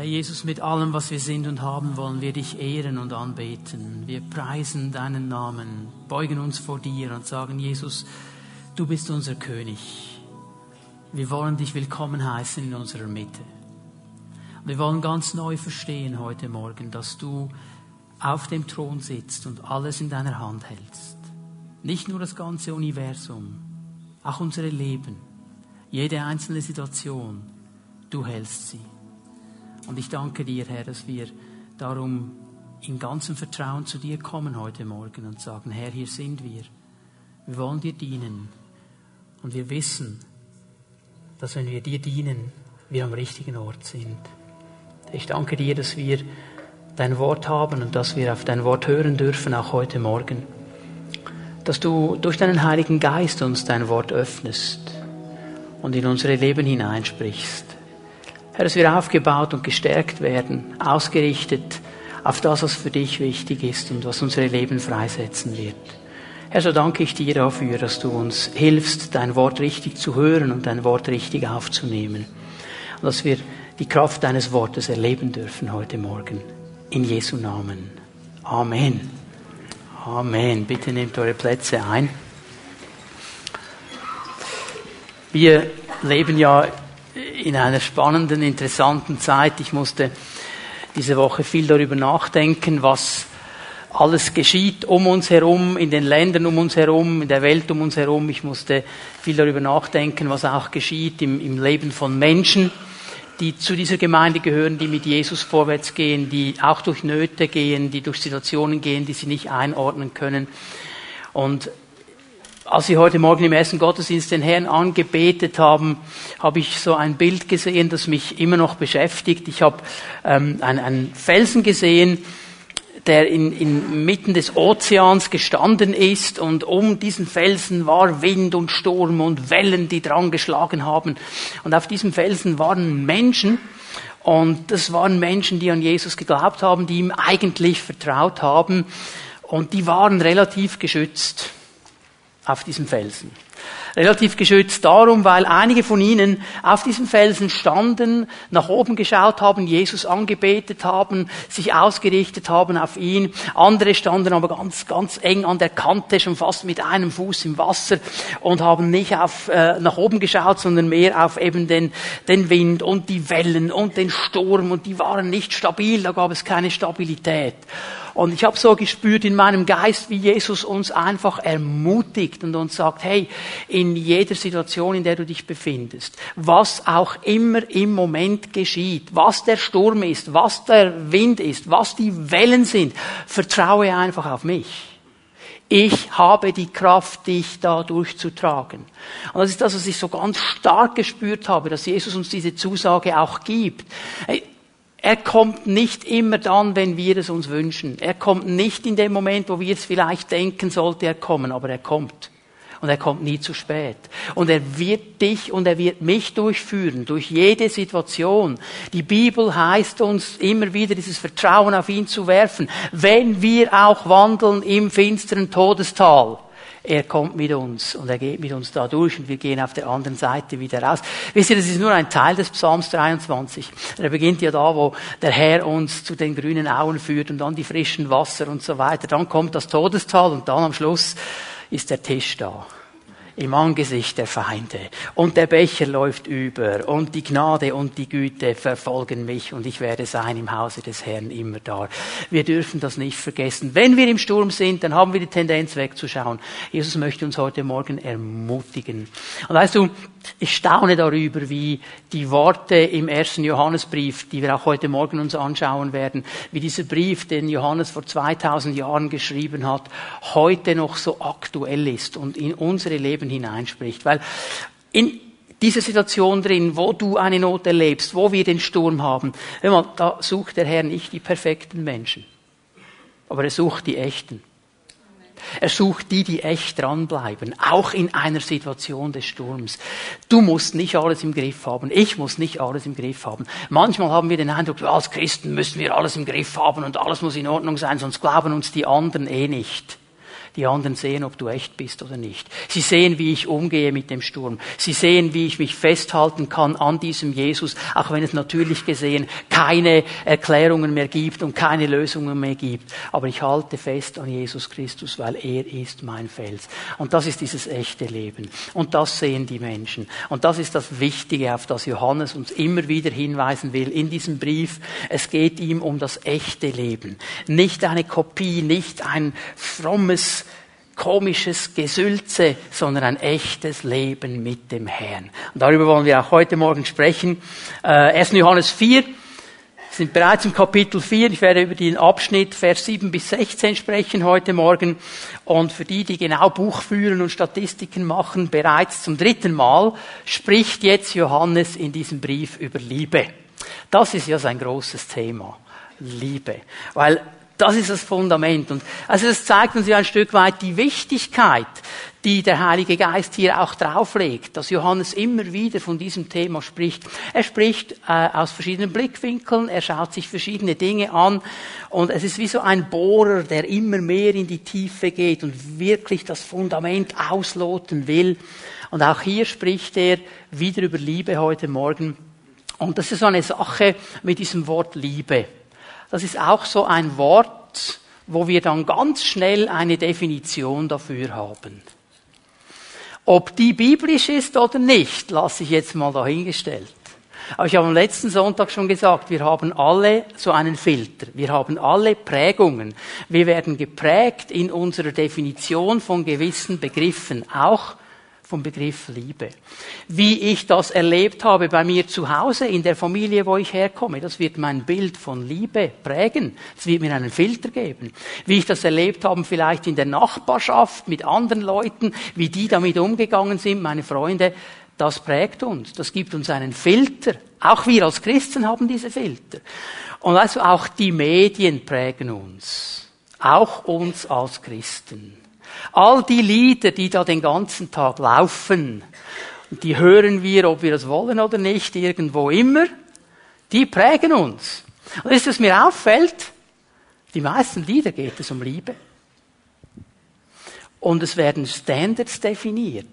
Jesus, mit allem, was wir sind und haben, wollen wir dich ehren und anbeten. Wir preisen deinen Namen, beugen uns vor dir und sagen, Jesus, du bist unser König. Wir wollen dich willkommen heißen in unserer Mitte. Wir wollen ganz neu verstehen heute Morgen, dass du auf dem Thron sitzt und alles in deiner Hand hältst. Nicht nur das ganze Universum, auch unsere Leben, jede einzelne Situation, du hältst sie. Und ich danke dir, Herr, dass wir darum in ganzem Vertrauen zu dir kommen heute Morgen und sagen, Herr, hier sind wir. Wir wollen dir dienen. Und wir wissen, dass wenn wir dir dienen, wir am richtigen Ort sind. Ich danke dir, dass wir dein Wort haben und dass wir auf dein Wort hören dürfen, auch heute Morgen. Dass du durch deinen Heiligen Geist uns dein Wort öffnest und in unsere Leben hineinsprichst. Herr, dass wir aufgebaut und gestärkt werden, ausgerichtet auf das, was für dich wichtig ist und was unsere Leben freisetzen wird. Herr, so danke ich dir dafür, dass du uns hilfst, dein Wort richtig zu hören und dein Wort richtig aufzunehmen. Und dass wir die Kraft deines Wortes erleben dürfen heute Morgen. In Jesu Namen. Amen. Amen. Bitte nehmt eure Plätze ein. Wir leben ja in einer spannenden, interessanten Zeit. Ich musste diese Woche viel darüber nachdenken, was alles geschieht um uns herum, in den Ländern um uns herum, in der Welt um uns herum. Ich musste viel darüber nachdenken, was auch geschieht im, im Leben von Menschen die zu dieser Gemeinde gehören, die mit Jesus vorwärts gehen, die auch durch Nöte gehen, die durch Situationen gehen, die sie nicht einordnen können. Und als wir heute Morgen im ersten Gottesdienst den Herrn angebetet haben, habe ich so ein Bild gesehen, das mich immer noch beschäftigt. Ich habe ähm, einen, einen Felsen gesehen, der in, inmitten des Ozeans gestanden ist und um diesen Felsen war Wind und Sturm und Wellen, die dran geschlagen haben. Und auf diesem Felsen waren Menschen und das waren Menschen, die an Jesus geglaubt haben, die ihm eigentlich vertraut haben und die waren relativ geschützt auf diesem Felsen relativ geschützt darum, weil einige von ihnen auf diesem Felsen standen, nach oben geschaut haben, Jesus angebetet haben, sich ausgerichtet haben auf ihn. Andere standen aber ganz, ganz eng an der Kante, schon fast mit einem Fuß im Wasser und haben nicht auf, äh, nach oben geschaut, sondern mehr auf eben den, den Wind und die Wellen und den Sturm und die waren nicht stabil, da gab es keine Stabilität. Und ich habe so gespürt in meinem Geist, wie Jesus uns einfach ermutigt und uns sagt, hey, in jeder Situation, in der du dich befindest, was auch immer im Moment geschieht, was der Sturm ist, was der Wind ist, was die Wellen sind, vertraue einfach auf mich. Ich habe die Kraft, dich da durchzutragen. Und das ist das, was ich so ganz stark gespürt habe, dass Jesus uns diese Zusage auch gibt. Er kommt nicht immer dann, wenn wir es uns wünschen. Er kommt nicht in dem Moment, wo wir es vielleicht denken, sollte er kommen, aber er kommt. Und er kommt nie zu spät. Und er wird dich und er wird mich durchführen, durch jede Situation. Die Bibel heißt uns immer wieder, dieses Vertrauen auf ihn zu werfen, wenn wir auch wandeln im finsteren Todestal er kommt mit uns und er geht mit uns da durch und wir gehen auf der anderen Seite wieder raus. Wisst ihr, das ist nur ein Teil des Psalms 23. Er beginnt ja da, wo der Herr uns zu den grünen Auen führt und dann die frischen Wasser und so weiter. Dann kommt das Todestal und dann am Schluss ist der Tisch da im Angesicht der Feinde. Und der Becher läuft über und die Gnade und die Güte verfolgen mich und ich werde sein im Hause des Herrn immer da. Wir dürfen das nicht vergessen. Wenn wir im Sturm sind, dann haben wir die Tendenz wegzuschauen. Jesus möchte uns heute Morgen ermutigen. Und weißt du, ich staune darüber, wie die Worte im ersten Johannesbrief, die wir auch heute Morgen uns anschauen werden, wie dieser Brief, den Johannes vor 2000 Jahren geschrieben hat, heute noch so aktuell ist und in unsere Leben hineinspricht. Weil in dieser Situation drin, wo du eine Not erlebst, wo wir den Sturm haben, da sucht der Herr nicht die perfekten Menschen, aber er sucht die echten. Er sucht die, die echt dranbleiben, auch in einer Situation des Sturms. Du musst nicht alles im Griff haben. Ich muss nicht alles im Griff haben. Manchmal haben wir den Eindruck, als Christen müssen wir alles im Griff haben und alles muss in Ordnung sein, sonst glauben uns die anderen eh nicht. Die anderen sehen, ob du echt bist oder nicht. Sie sehen, wie ich umgehe mit dem Sturm. Sie sehen, wie ich mich festhalten kann an diesem Jesus, auch wenn es natürlich gesehen keine Erklärungen mehr gibt und keine Lösungen mehr gibt. Aber ich halte fest an Jesus Christus, weil er ist mein Fels. Und das ist dieses echte Leben. Und das sehen die Menschen. Und das ist das Wichtige, auf das Johannes uns immer wieder hinweisen will in diesem Brief. Es geht ihm um das echte Leben. Nicht eine Kopie, nicht ein frommes, komisches Gesülze, sondern ein echtes Leben mit dem Herrn. Und darüber wollen wir auch heute Morgen sprechen. Äh, 1. Johannes 4, sind bereits im Kapitel 4. Ich werde über den Abschnitt Vers 7 bis 16 sprechen heute Morgen. Und für die, die genau Buch führen und Statistiken machen, bereits zum dritten Mal spricht jetzt Johannes in diesem Brief über Liebe. Das ist ja sein großes Thema. Liebe. Weil das ist das Fundament. Und also das zeigt uns ja ein Stück weit die Wichtigkeit, die der Heilige Geist hier auch drauflegt, dass Johannes immer wieder von diesem Thema spricht. Er spricht äh, aus verschiedenen Blickwinkeln, er schaut sich verschiedene Dinge an und es ist wie so ein Bohrer, der immer mehr in die Tiefe geht und wirklich das Fundament ausloten will. Und auch hier spricht er wieder über Liebe heute Morgen. Und das ist so eine Sache mit diesem Wort Liebe. Das ist auch so ein Wort, wo wir dann ganz schnell eine Definition dafür haben. Ob die biblisch ist oder nicht, lasse ich jetzt mal dahingestellt. Aber ich habe am letzten Sonntag schon gesagt, wir haben alle so einen Filter. Wir haben alle Prägungen. Wir werden geprägt in unserer Definition von gewissen Begriffen, auch vom Begriff Liebe. Wie ich das erlebt habe bei mir zu Hause, in der Familie, wo ich herkomme, das wird mein Bild von Liebe prägen. Es wird mir einen Filter geben. Wie ich das erlebt habe, vielleicht in der Nachbarschaft mit anderen Leuten, wie die damit umgegangen sind, meine Freunde, das prägt uns. Das gibt uns einen Filter. Auch wir als Christen haben diese Filter. Und also auch die Medien prägen uns. Auch uns als Christen. All die Lieder, die da den ganzen Tag laufen, die hören wir, ob wir das wollen oder nicht, irgendwo immer, die prägen uns. Und ist es mir auffällt, die meisten Lieder geht es um Liebe. Und es werden Standards definiert.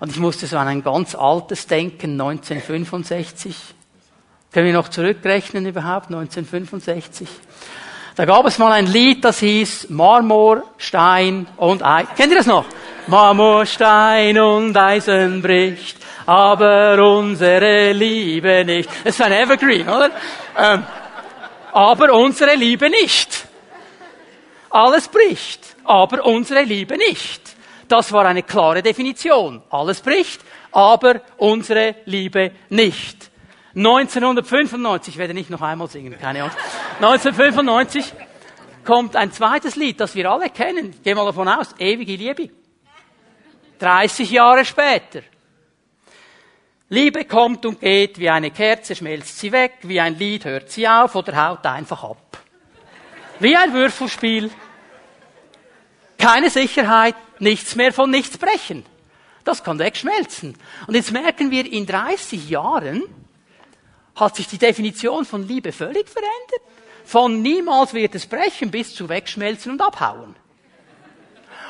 Und ich musste so an ein ganz altes denken, 1965. Können wir noch zurückrechnen überhaupt, 1965? Da gab es mal ein Lied, das hieß Marmor, Stein und Eisen. Kennt ihr das noch? Marmor, Stein und Eisen bricht, aber unsere Liebe nicht. Das ist ein Evergreen, oder? Ähm, aber unsere Liebe nicht. Alles bricht, aber unsere Liebe nicht. Das war eine klare Definition. Alles bricht, aber unsere Liebe nicht. 1995, ich werde nicht noch einmal singen, keine Angst. 1995 kommt ein zweites Lied, das wir alle kennen. Geh mal davon aus, ewige Liebe. 30 Jahre später. Liebe kommt und geht, wie eine Kerze schmelzt sie weg, wie ein Lied hört sie auf oder haut einfach ab. Wie ein Würfelspiel. Keine Sicherheit, nichts mehr von nichts brechen. Das kann wegschmelzen. Und jetzt merken wir, in 30 Jahren hat sich die Definition von Liebe völlig verändert. Von niemals wird es brechen bis zu wegschmelzen und abhauen.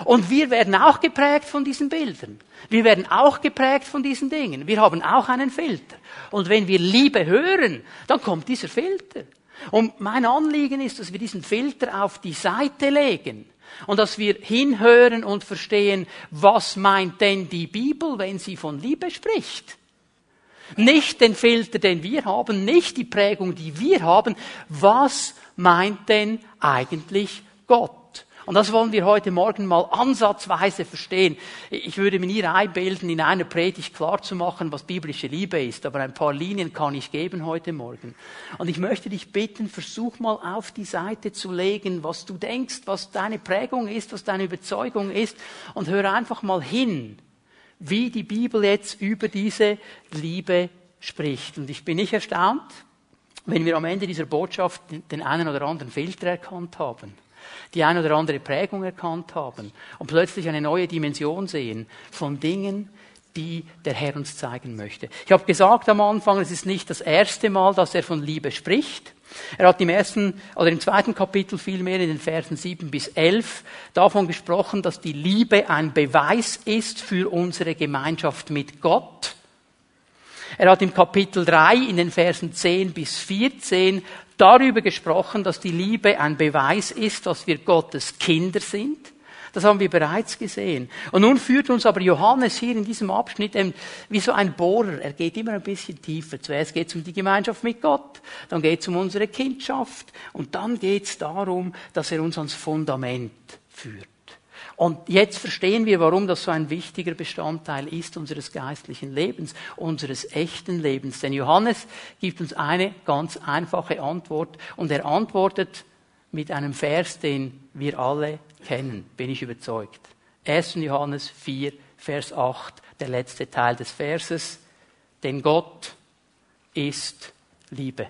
Und wir werden auch geprägt von diesen Bildern. Wir werden auch geprägt von diesen Dingen. Wir haben auch einen Filter. Und wenn wir Liebe hören, dann kommt dieser Filter. Und mein Anliegen ist, dass wir diesen Filter auf die Seite legen und dass wir hinhören und verstehen, was meint denn die Bibel, wenn sie von Liebe spricht. Nicht den Filter, den wir haben, nicht die Prägung, die wir haben. Was meint denn eigentlich Gott? Und das wollen wir heute Morgen mal ansatzweise verstehen. Ich würde mir nie einbilden, in einer Predigt klar zu machen, was biblische Liebe ist, aber ein paar Linien kann ich geben heute Morgen. Und ich möchte dich bitten, versuch mal auf die Seite zu legen, was du denkst, was deine Prägung ist, was deine Überzeugung ist, und hör einfach mal hin wie die Bibel jetzt über diese Liebe spricht. Und ich bin nicht erstaunt, wenn wir am Ende dieser Botschaft den einen oder anderen Filter erkannt haben, die eine oder andere Prägung erkannt haben und plötzlich eine neue Dimension sehen von Dingen, die der Herr uns zeigen möchte. Ich habe gesagt am Anfang, es ist nicht das erste Mal, dass er von Liebe spricht. Er hat im ersten oder im zweiten Kapitel vielmehr in den Versen 7 bis 11 davon gesprochen, dass die Liebe ein Beweis ist für unsere Gemeinschaft mit Gott. Er hat im Kapitel 3 in den Versen 10 bis 14 darüber gesprochen, dass die Liebe ein Beweis ist, dass wir Gottes Kinder sind. Das haben wir bereits gesehen. Und nun führt uns aber Johannes hier in diesem Abschnitt eben wie so ein Bohrer. Er geht immer ein bisschen tiefer. Zuerst geht es um die Gemeinschaft mit Gott, dann geht es um unsere Kindschaft und dann geht es darum, dass er uns ans Fundament führt. Und jetzt verstehen wir, warum das so ein wichtiger Bestandteil ist unseres geistlichen Lebens, unseres echten Lebens. Denn Johannes gibt uns eine ganz einfache Antwort und er antwortet mit einem Vers, den wir alle kennen, bin ich überzeugt. 1. Johannes 4, Vers 8, der letzte Teil des Verses. Denn Gott ist Liebe.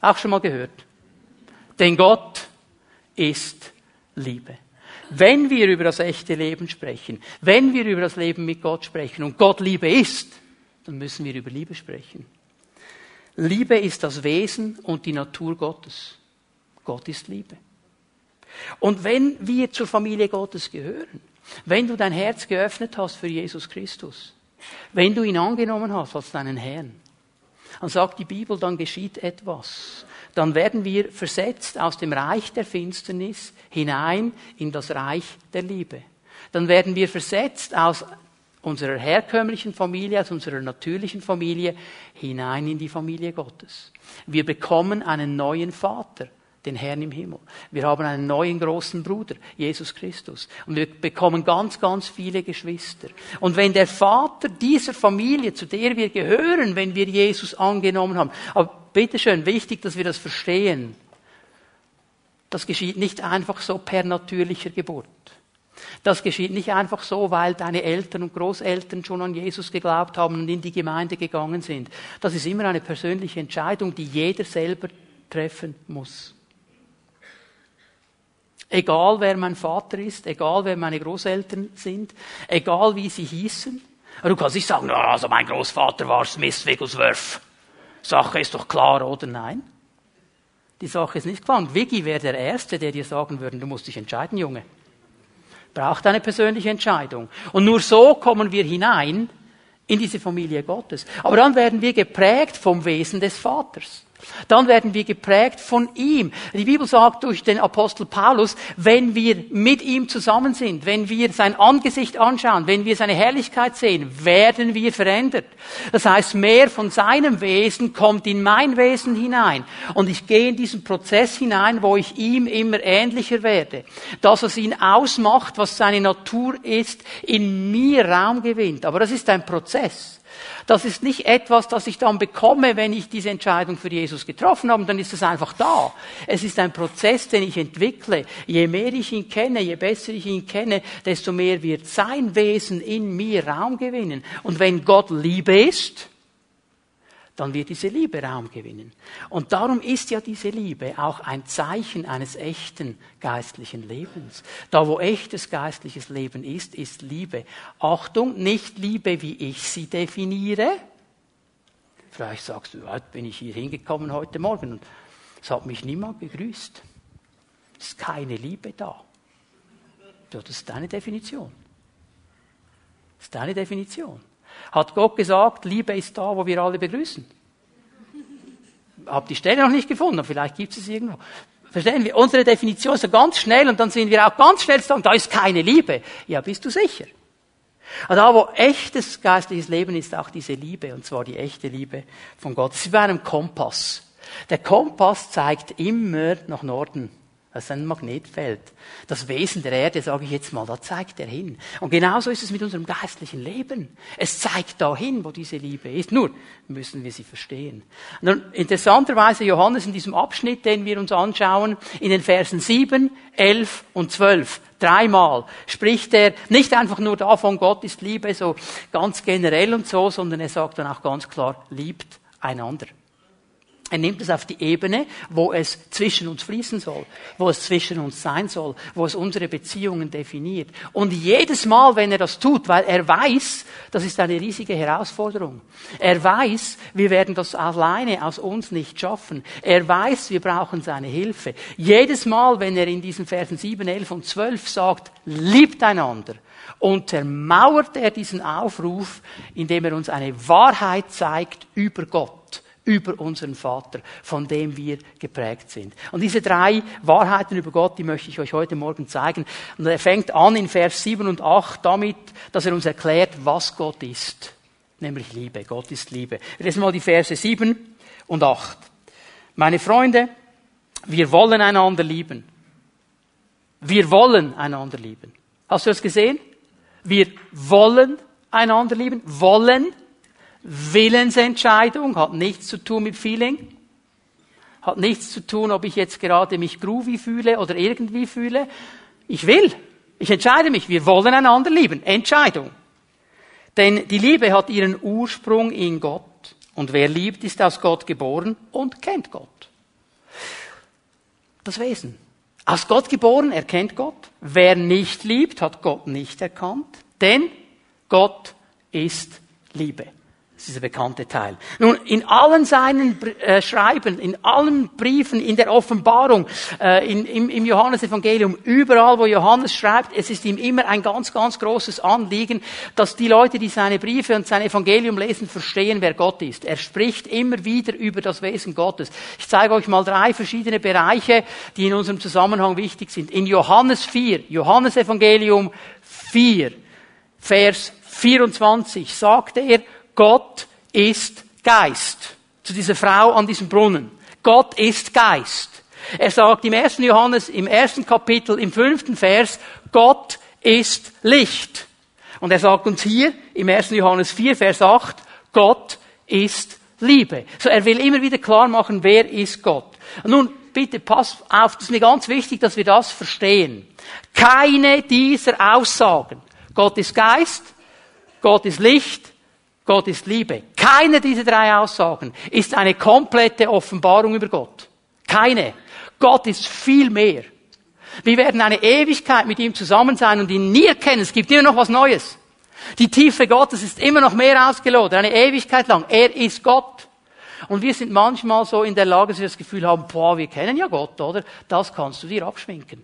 Auch schon mal gehört. Denn Gott ist Liebe. Wenn wir über das echte Leben sprechen, wenn wir über das Leben mit Gott sprechen und Gott Liebe ist, dann müssen wir über Liebe sprechen. Liebe ist das Wesen und die Natur Gottes. Gott ist Liebe. Und wenn wir zur Familie Gottes gehören, wenn du dein Herz geöffnet hast für Jesus Christus, wenn du ihn angenommen hast als deinen Herrn, dann sagt die Bibel, dann geschieht etwas dann werden wir versetzt aus dem Reich der Finsternis hinein in das Reich der Liebe. Dann werden wir versetzt aus unserer herkömmlichen Familie, aus unserer natürlichen Familie hinein in die Familie Gottes. Wir bekommen einen neuen Vater, den Herrn im Himmel. Wir haben einen neuen großen Bruder, Jesus Christus. Und wir bekommen ganz, ganz viele Geschwister. Und wenn der Vater dieser Familie, zu der wir gehören, wenn wir Jesus angenommen haben, aber bitteschön, wichtig, dass wir das verstehen. Das geschieht nicht einfach so per natürlicher Geburt. Das geschieht nicht einfach so, weil deine Eltern und Großeltern schon an Jesus geglaubt haben und in die Gemeinde gegangen sind. Das ist immer eine persönliche Entscheidung, die jeder selber treffen muss. Egal wer mein Vater ist, egal wer meine Großeltern sind, egal wie sie hießen. Du kannst nicht sagen, also mein Großvater war Smith Wigglesworth. Sache ist doch klar, oder nein? Die Sache ist nicht klar. Und Wiggy wäre der Erste, der dir sagen würde, du musst dich entscheiden, Junge. Braucht eine persönliche Entscheidung. Und nur so kommen wir hinein in diese Familie Gottes. Aber dann werden wir geprägt vom Wesen des Vaters. Dann werden wir geprägt von ihm. Die Bibel sagt durch den Apostel Paulus, wenn wir mit ihm zusammen sind, wenn wir sein Angesicht anschauen, wenn wir seine Herrlichkeit sehen, werden wir verändert. Das heißt, mehr von seinem Wesen kommt in mein Wesen hinein. Und ich gehe in diesen Prozess hinein, wo ich ihm immer ähnlicher werde. Das, was ihn ausmacht, was seine Natur ist, in mir Raum gewinnt. Aber das ist ein Prozess. Das ist nicht etwas, das ich dann bekomme, wenn ich diese Entscheidung für Jesus getroffen habe, dann ist es einfach da. Es ist ein Prozess, den ich entwickle. Je mehr ich ihn kenne, je besser ich ihn kenne, desto mehr wird sein Wesen in mir Raum gewinnen. Und wenn Gott Liebe ist, dann wird diese Liebe Raum gewinnen. Und darum ist ja diese Liebe auch ein Zeichen eines echten geistlichen Lebens. Da, wo echtes geistliches Leben ist, ist Liebe. Achtung, nicht Liebe, wie ich sie definiere. Vielleicht sagst du, heute bin ich hier hingekommen heute Morgen und es hat mich niemand begrüßt. Es ist keine Liebe da. Das ist deine Definition. Das ist deine Definition. Hat Gott gesagt, Liebe ist da, wo wir alle begrüßen? Hab die Stelle noch nicht gefunden, vielleicht gibt es es irgendwo. Verstehen wir? Unsere Definition ist so ganz schnell und dann sind wir auch ganz schnell sagen, da ist keine Liebe. Ja, bist du sicher? Also da, wo echtes geistliches Leben ist, auch diese Liebe, und zwar die echte Liebe von Gott. Es ist bei einem Kompass. Der Kompass zeigt immer nach Norden. Das ist ein Magnetfeld. Das Wesen der Erde, sage ich jetzt mal, da zeigt er hin. Und genauso ist es mit unserem geistlichen Leben. Es zeigt dahin, wo diese Liebe ist. Nur müssen wir sie verstehen. Nun, interessanterweise Johannes in diesem Abschnitt, den wir uns anschauen, in den Versen 7, 11 und 12, dreimal spricht er nicht einfach nur davon, Gott ist Liebe, so ganz generell und so, sondern er sagt dann auch ganz klar, liebt einander. Er nimmt es auf die Ebene, wo es zwischen uns fließen soll, wo es zwischen uns sein soll, wo es unsere Beziehungen definiert. Und jedes Mal, wenn er das tut, weil er weiß, das ist eine riesige Herausforderung. Er weiß, wir werden das alleine aus uns nicht schaffen. Er weiß, wir brauchen seine Hilfe. Jedes Mal, wenn er in diesen Versen 7, 11 und 12 sagt, liebt einander, untermauert er diesen Aufruf, indem er uns eine Wahrheit zeigt über Gott über unseren Vater, von dem wir geprägt sind. Und diese drei Wahrheiten über Gott, die möchte ich euch heute Morgen zeigen. Und er fängt an in Vers 7 und 8 damit, dass er uns erklärt, was Gott ist. Nämlich Liebe. Gott ist Liebe. Wir lesen mal die Verse 7 und 8. Meine Freunde, wir wollen einander lieben. Wir wollen einander lieben. Hast du das gesehen? Wir wollen einander lieben. Wollen Willensentscheidung, hat nichts zu tun mit Feeling, hat nichts zu tun, ob ich jetzt gerade mich groovy fühle oder irgendwie fühle. Ich will. Ich entscheide mich. Wir wollen einander lieben. Entscheidung. Denn die Liebe hat ihren Ursprung in Gott. Und wer liebt, ist aus Gott geboren und kennt Gott. Das Wesen. Aus Gott geboren, er kennt Gott. Wer nicht liebt, hat Gott nicht erkannt. Denn Gott ist Liebe. Das ist dieser bekannte Teil. Nun, in allen seinen äh, Schreiben, in allen Briefen, in der Offenbarung, äh, in, im, im Johannesevangelium, überall, wo Johannes schreibt, es ist ihm immer ein ganz, ganz großes Anliegen, dass die Leute, die seine Briefe und sein Evangelium lesen, verstehen, wer Gott ist. Er spricht immer wieder über das Wesen Gottes. Ich zeige euch mal drei verschiedene Bereiche, die in unserem Zusammenhang wichtig sind. In Johannes 4, Johannesevangelium 4, Vers 24, sagte er, Gott ist Geist. Zu dieser Frau an diesem Brunnen. Gott ist Geist. Er sagt im ersten Johannes, im ersten Kapitel, im fünften Vers, Gott ist Licht. Und er sagt uns hier im ersten Johannes 4, Vers 8, Gott ist Liebe. So, er will immer wieder klar machen, wer ist Gott. Nun, bitte pass auf, das ist mir ganz wichtig, dass wir das verstehen. Keine dieser Aussagen, Gott ist Geist, Gott ist Licht, Gott ist Liebe. Keine dieser drei Aussagen ist eine komplette Offenbarung über Gott. Keine. Gott ist viel mehr. Wir werden eine Ewigkeit mit ihm zusammen sein und ihn nie erkennen. Es gibt immer noch was Neues. Die Tiefe Gottes ist immer noch mehr ausgelodert, eine Ewigkeit lang. Er ist Gott. Und wir sind manchmal so in der Lage, dass wir das Gefühl haben, boah, wir kennen ja Gott, oder? Das kannst du dir abschminken.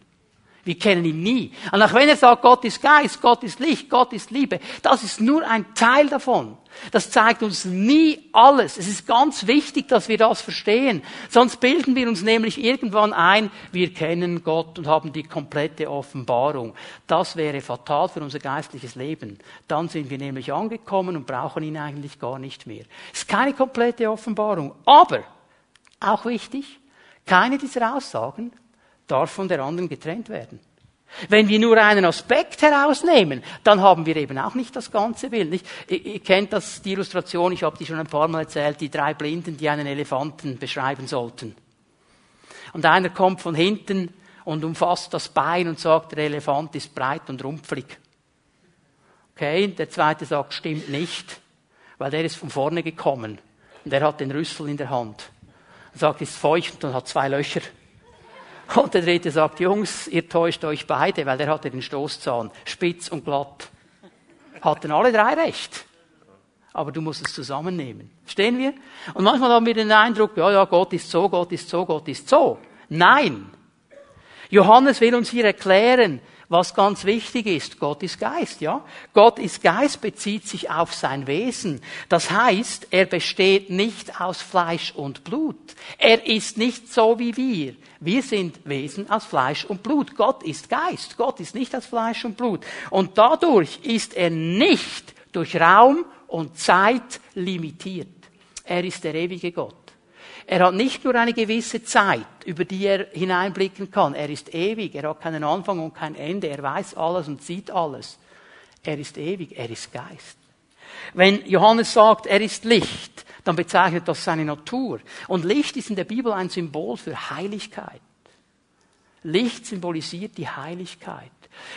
Wir kennen ihn nie. Und auch wenn er sagt, Gott ist Geist, Gott ist Licht, Gott ist Liebe, das ist nur ein Teil davon. Das zeigt uns nie alles. Es ist ganz wichtig, dass wir das verstehen. Sonst bilden wir uns nämlich irgendwann ein, wir kennen Gott und haben die komplette Offenbarung. Das wäre fatal für unser geistliches Leben. Dann sind wir nämlich angekommen und brauchen ihn eigentlich gar nicht mehr. Es ist keine komplette Offenbarung. Aber, auch wichtig, keine dieser Aussagen darf von der anderen getrennt werden. Wenn wir nur einen Aspekt herausnehmen, dann haben wir eben auch nicht das ganze Bild. Nicht? Ihr, kennt das, die Illustration, ich habe die schon ein paar Mal erzählt, die drei Blinden, die einen Elefanten beschreiben sollten. Und einer kommt von hinten und umfasst das Bein und sagt, der Elefant ist breit und rumpflig. Okay, der zweite sagt, stimmt nicht, weil der ist von vorne gekommen und der hat den Rüssel in der Hand. Er sagt, ist feucht und hat zwei Löcher. Und der dritte sagt, Jungs, ihr täuscht euch beide, weil der hatte den Stoßzahn, spitz und glatt. Hatten alle drei recht. Aber du musst es zusammennehmen. Stehen wir? Und manchmal haben wir den Eindruck, ja, ja, Gott ist so, Gott ist so, Gott ist so. Nein. Johannes will uns hier erklären, was ganz wichtig ist, Gott ist Geist, ja? Gott ist Geist bezieht sich auf sein Wesen. Das heißt, er besteht nicht aus Fleisch und Blut. Er ist nicht so wie wir. Wir sind Wesen aus Fleisch und Blut. Gott ist Geist. Gott ist nicht aus Fleisch und Blut. Und dadurch ist er nicht durch Raum und Zeit limitiert. Er ist der ewige Gott. Er hat nicht nur eine gewisse Zeit, über die er hineinblicken kann. Er ist ewig. Er hat keinen Anfang und kein Ende. Er weiß alles und sieht alles. Er ist ewig. Er ist Geist. Wenn Johannes sagt, er ist Licht, dann bezeichnet das seine Natur. Und Licht ist in der Bibel ein Symbol für Heiligkeit. Licht symbolisiert die Heiligkeit.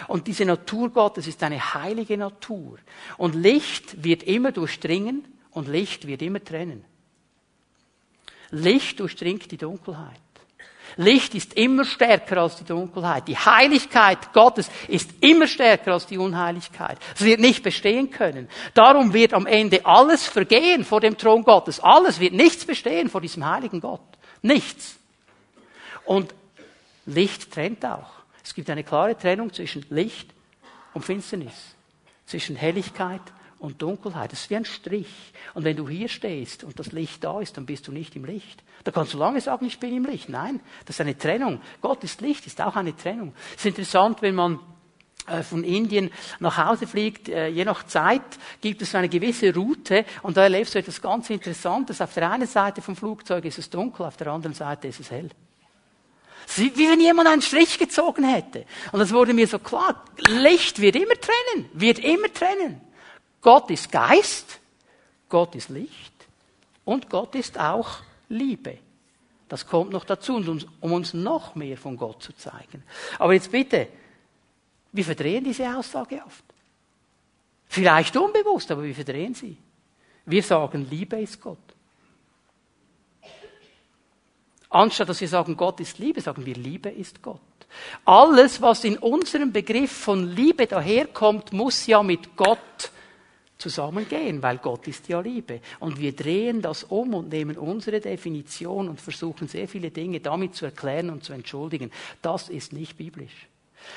Und diese Natur Gottes ist eine heilige Natur. Und Licht wird immer durchdringen und Licht wird immer trennen. Licht durchdringt die Dunkelheit. Licht ist immer stärker als die Dunkelheit. Die Heiligkeit Gottes ist immer stärker als die Unheiligkeit. Es wird nicht bestehen können. Darum wird am Ende alles vergehen vor dem Thron Gottes. Alles wird nichts bestehen vor diesem heiligen Gott. Nichts. Und Licht trennt auch. Es gibt eine klare Trennung zwischen Licht und Finsternis. Zwischen Helligkeit und Dunkelheit. Das ist wie ein Strich. Und wenn du hier stehst und das Licht da ist, dann bist du nicht im Licht. Da kannst du lange sagen, ich bin im Licht. Nein, das ist eine Trennung. Gott ist Licht, ist auch eine Trennung. Es ist interessant, wenn man äh, von Indien nach Hause fliegt, äh, je nach Zeit gibt es eine gewisse Route und da erlebst du etwas ganz Interessantes. Auf der einen Seite vom Flugzeug ist es dunkel, auf der anderen Seite ist es hell. Wie wenn jemand einen Strich gezogen hätte. Und das wurde mir so klar. Licht wird immer trennen, wird immer trennen. Gott ist Geist, Gott ist Licht und Gott ist auch Liebe. Das kommt noch dazu, um uns noch mehr von Gott zu zeigen. Aber jetzt bitte, wir verdrehen diese Aussage oft. Vielleicht unbewusst, aber wir verdrehen sie. Wir sagen, Liebe ist Gott. Anstatt dass wir sagen, Gott ist Liebe, sagen wir, Liebe ist Gott. Alles, was in unserem Begriff von Liebe daherkommt, muss ja mit Gott zusammengehen, weil Gott ist ja Liebe. Und wir drehen das um und nehmen unsere Definition und versuchen sehr viele Dinge damit zu erklären und zu entschuldigen. Das ist nicht biblisch.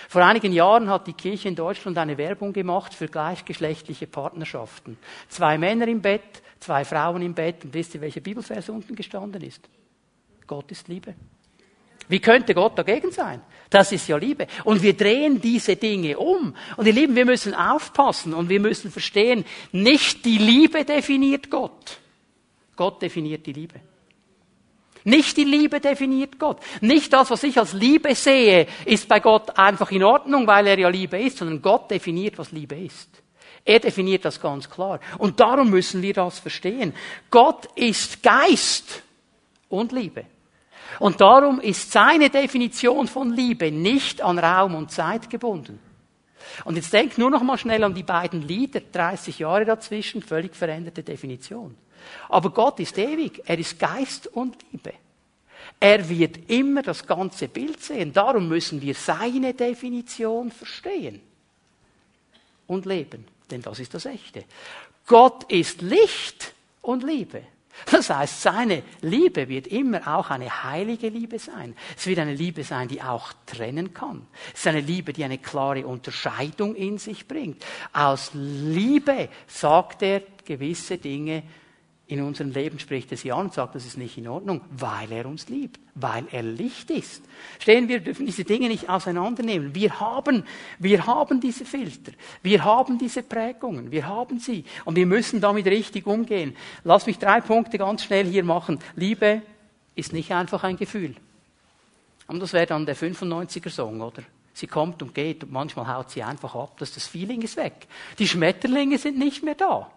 Vor einigen Jahren hat die Kirche in Deutschland eine Werbung gemacht für gleichgeschlechtliche Partnerschaften. Zwei Männer im Bett, zwei Frauen im Bett. Und wisst ihr, welche Bibelvers unten gestanden ist? Gott ist Liebe. Wie könnte Gott dagegen sein? Das ist ja Liebe. Und wir drehen diese Dinge um. Und ihr Lieben, wir müssen aufpassen und wir müssen verstehen, nicht die Liebe definiert Gott. Gott definiert die Liebe. Nicht die Liebe definiert Gott. Nicht das, was ich als Liebe sehe, ist bei Gott einfach in Ordnung, weil er ja Liebe ist, sondern Gott definiert, was Liebe ist. Er definiert das ganz klar. Und darum müssen wir das verstehen. Gott ist Geist und Liebe. Und darum ist seine Definition von Liebe nicht an Raum und Zeit gebunden. Und jetzt denk nur noch mal schnell an die beiden Lieder, 30 Jahre dazwischen, völlig veränderte Definition. Aber Gott ist ewig, er ist Geist und Liebe. Er wird immer das ganze Bild sehen. Darum müssen wir seine Definition verstehen und leben, denn das ist das Echte. Gott ist Licht und Liebe. Das heißt, seine Liebe wird immer auch eine heilige Liebe sein. Es wird eine Liebe sein, die auch trennen kann. Es ist eine Liebe, die eine klare Unterscheidung in sich bringt. Aus Liebe sagt er gewisse Dinge in unserem Leben spricht er sie an und sagt, das ist nicht in Ordnung, weil er uns liebt, weil er Licht ist. Stehen wir dürfen diese Dinge nicht auseinandernehmen. Wir haben, wir haben diese Filter, wir haben diese Prägungen, wir haben sie und wir müssen damit richtig umgehen. Lass mich drei Punkte ganz schnell hier machen. Liebe ist nicht einfach ein Gefühl. Und das wäre dann der 95er Song, oder? Sie kommt und geht und manchmal haut sie einfach ab, dass das Feeling ist weg. Die Schmetterlinge sind nicht mehr da.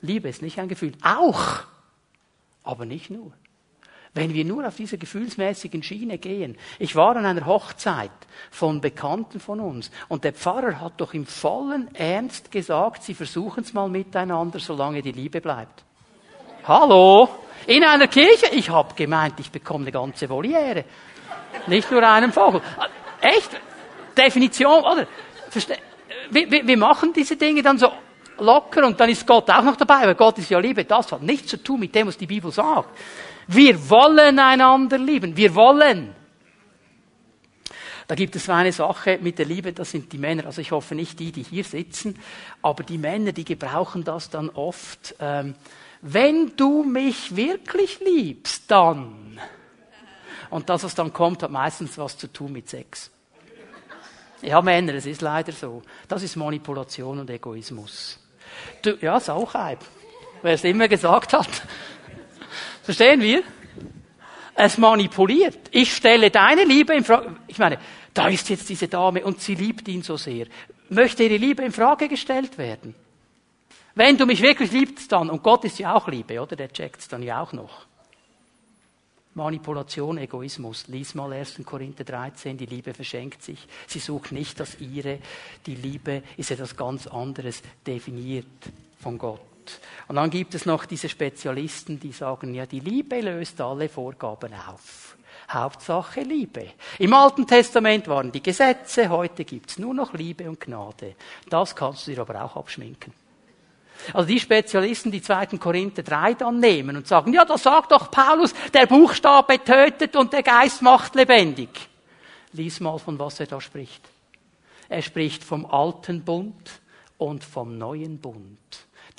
Liebe ist nicht ein Gefühl. Auch, aber nicht nur. Wenn wir nur auf dieser gefühlsmäßigen Schiene gehen. Ich war an einer Hochzeit von Bekannten von uns und der Pfarrer hat doch im vollen Ernst gesagt, sie versuchen es mal miteinander, solange die Liebe bleibt. Hallo? In einer Kirche? Ich habe gemeint, ich bekomme eine ganze Voliere. Nicht nur einen Vogel. Echt? Definition, oder? Wir, wir, wir machen diese Dinge dann so locker und dann ist Gott auch noch dabei, weil Gott ist ja Liebe. Das hat nichts zu tun mit dem, was die Bibel sagt. Wir wollen einander lieben. Wir wollen. Da gibt es eine Sache mit der Liebe, das sind die Männer, also ich hoffe nicht die, die hier sitzen, aber die Männer, die gebrauchen das dann oft. Ähm, wenn du mich wirklich liebst, dann. Und das, was dann kommt, hat meistens was zu tun mit Sex. Ja, Männer, es ist leider so. Das ist Manipulation und Egoismus. Du, ja, Sauchheib. Wer es immer gesagt hat. Verstehen wir? Es manipuliert. Ich stelle deine Liebe in Frage. Ich meine, da ist jetzt diese Dame und sie liebt ihn so sehr. Möchte ihre Liebe in Frage gestellt werden? Wenn du mich wirklich liebst, dann, und Gott ist ja auch Liebe, oder? Der checkt es dann ja auch noch. Manipulation, Egoismus. Lies mal 1. Korinther 13, die Liebe verschenkt sich. Sie sucht nicht das ihre. Die Liebe ist etwas ganz anderes, definiert von Gott. Und dann gibt es noch diese Spezialisten, die sagen, ja, die Liebe löst alle Vorgaben auf. Hauptsache Liebe. Im Alten Testament waren die Gesetze, heute gibt's nur noch Liebe und Gnade. Das kannst du dir aber auch abschminken. Also die Spezialisten, die 2. Korinther 3 dann nehmen und sagen, ja, da sagt doch Paulus, der Buchstabe tötet und der Geist macht lebendig. Lies mal, von was er da spricht. Er spricht vom alten Bund und vom neuen Bund.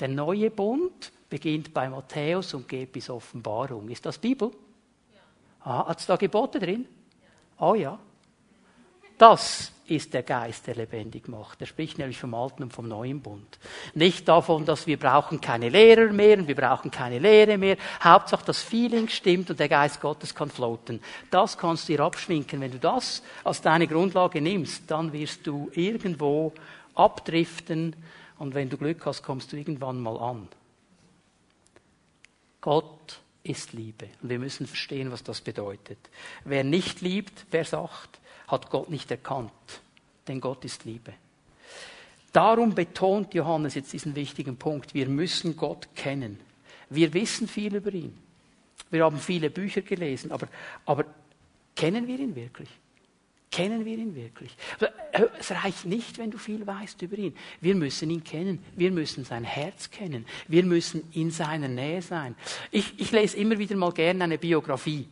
Der neue Bund beginnt bei Matthäus und geht bis Offenbarung. Ist das Bibel? Ja. Ah, Hat es da Gebote drin? Ja. Oh ja. Das ist der Geist, der lebendig macht. Er spricht nämlich vom alten und vom neuen Bund. Nicht davon, dass wir brauchen keine Lehrer mehr und wir brauchen keine Lehre mehr. Hauptsache das Feeling stimmt und der Geist Gottes kann floaten. Das kannst du dir abschminken. Wenn du das als deine Grundlage nimmst, dann wirst du irgendwo abdriften und wenn du Glück hast, kommst du irgendwann mal an. Gott ist Liebe. Und wir müssen verstehen, was das bedeutet. Wer nicht liebt, wer sagt, hat Gott nicht erkannt. Denn Gott ist Liebe. Darum betont Johannes jetzt diesen wichtigen Punkt. Wir müssen Gott kennen. Wir wissen viel über ihn. Wir haben viele Bücher gelesen, aber, aber kennen wir ihn wirklich? Kennen wir ihn wirklich? Es reicht nicht, wenn du viel weißt über ihn. Wir müssen ihn kennen. Wir müssen sein Herz kennen. Wir müssen in seiner Nähe sein. Ich, ich lese immer wieder mal gerne eine Biografie.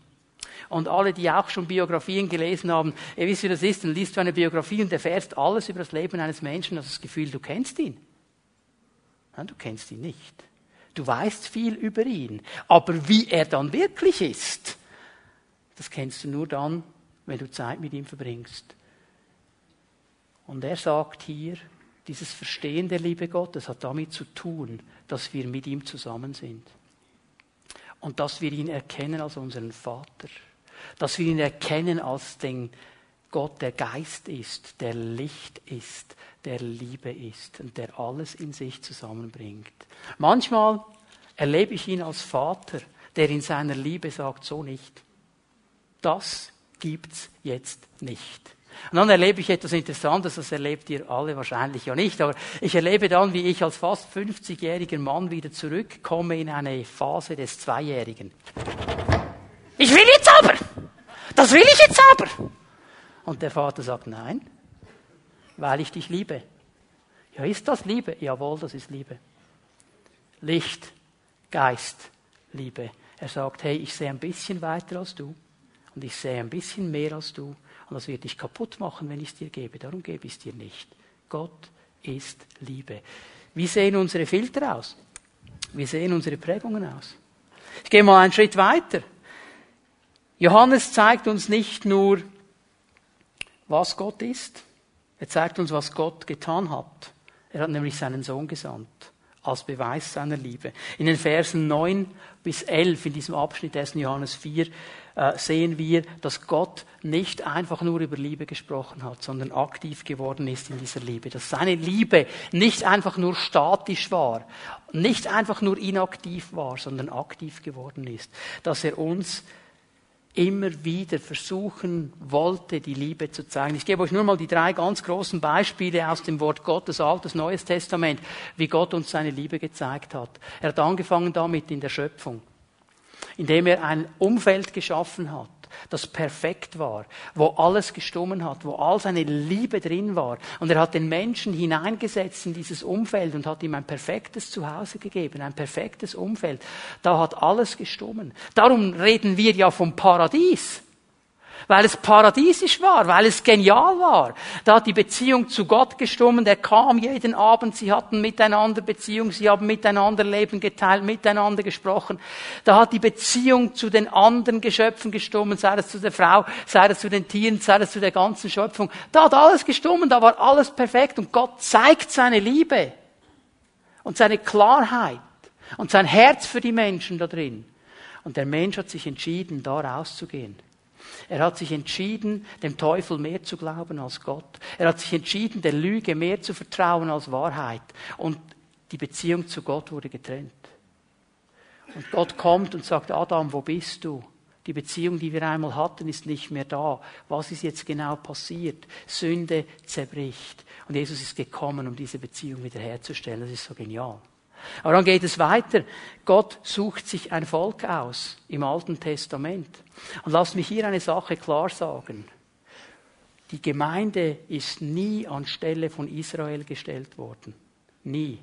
Und alle, die auch schon Biografien gelesen haben, ihr wisst, wie das ist, dann liest du eine Biografie und erfährst alles über das Leben eines Menschen, hast das Gefühl, du kennst ihn. Nein, du kennst ihn nicht. Du weißt viel über ihn. Aber wie er dann wirklich ist, das kennst du nur dann, wenn du Zeit mit ihm verbringst. Und er sagt hier, dieses Verstehen der Liebe Gottes hat damit zu tun, dass wir mit ihm zusammen sind. Und dass wir ihn erkennen als unseren Vater dass wir ihn erkennen als den Gott, der Geist ist, der Licht ist, der Liebe ist und der alles in sich zusammenbringt. Manchmal erlebe ich ihn als Vater, der in seiner Liebe sagt, so nicht. Das gibt's jetzt nicht. Und dann erlebe ich etwas Interessantes, das erlebt ihr alle wahrscheinlich ja nicht, aber ich erlebe dann, wie ich als fast 50-jähriger Mann wieder zurückkomme in eine Phase des Zweijährigen. Ich will jetzt aber! Das will ich jetzt aber! Und der Vater sagt, nein, weil ich dich liebe. Ja, ist das Liebe? Jawohl, das ist Liebe. Licht, Geist, Liebe. Er sagt, hey, ich sehe ein bisschen weiter als du und ich sehe ein bisschen mehr als du und das wird dich kaputt machen, wenn ich es dir gebe. Darum gebe ich es dir nicht. Gott ist Liebe. Wie sehen unsere Filter aus? Wie sehen unsere Prägungen aus? Ich gehe mal einen Schritt weiter. Johannes zeigt uns nicht nur, was Gott ist, er zeigt uns, was Gott getan hat. Er hat nämlich seinen Sohn gesandt als Beweis seiner Liebe. In den Versen 9 bis 11 in diesem Abschnitt 1. Johannes 4 äh, sehen wir, dass Gott nicht einfach nur über Liebe gesprochen hat, sondern aktiv geworden ist in dieser Liebe. Dass seine Liebe nicht einfach nur statisch war, nicht einfach nur inaktiv war, sondern aktiv geworden ist. Dass er uns immer wieder versuchen wollte, die Liebe zu zeigen. Ich gebe euch nur mal die drei ganz großen Beispiele aus dem Wort Gottes, Altes, Neues Testament, wie Gott uns seine Liebe gezeigt hat. Er hat angefangen damit in der Schöpfung, indem er ein Umfeld geschaffen hat, das perfekt war, wo alles gestummen hat, wo all seine Liebe drin war. Und er hat den Menschen hineingesetzt in dieses Umfeld und hat ihm ein perfektes Zuhause gegeben, ein perfektes Umfeld. Da hat alles gestummen. Darum reden wir ja vom Paradies weil es paradiesisch war, weil es genial war. Da hat die Beziehung zu Gott gestummen, der kam jeden Abend, sie hatten miteinander Beziehung, sie haben miteinander Leben geteilt, miteinander gesprochen. Da hat die Beziehung zu den anderen Geschöpfen gestummen, sei es zu der Frau, sei es zu den Tieren, sei es zu der ganzen Schöpfung. Da hat alles gestummen, da war alles perfekt und Gott zeigt seine Liebe und seine Klarheit und sein Herz für die Menschen da drin. Und der Mensch hat sich entschieden, da rauszugehen. Er hat sich entschieden, dem Teufel mehr zu glauben als Gott. Er hat sich entschieden, der Lüge mehr zu vertrauen als Wahrheit. Und die Beziehung zu Gott wurde getrennt. Und Gott kommt und sagt, Adam, wo bist du? Die Beziehung, die wir einmal hatten, ist nicht mehr da. Was ist jetzt genau passiert? Sünde zerbricht. Und Jesus ist gekommen, um diese Beziehung wiederherzustellen. Das ist so genial. Aber dann geht es weiter. Gott sucht sich ein Volk aus im Alten Testament. Und lasst mich hier eine Sache klar sagen. Die Gemeinde ist nie anstelle von Israel gestellt worden. Nie.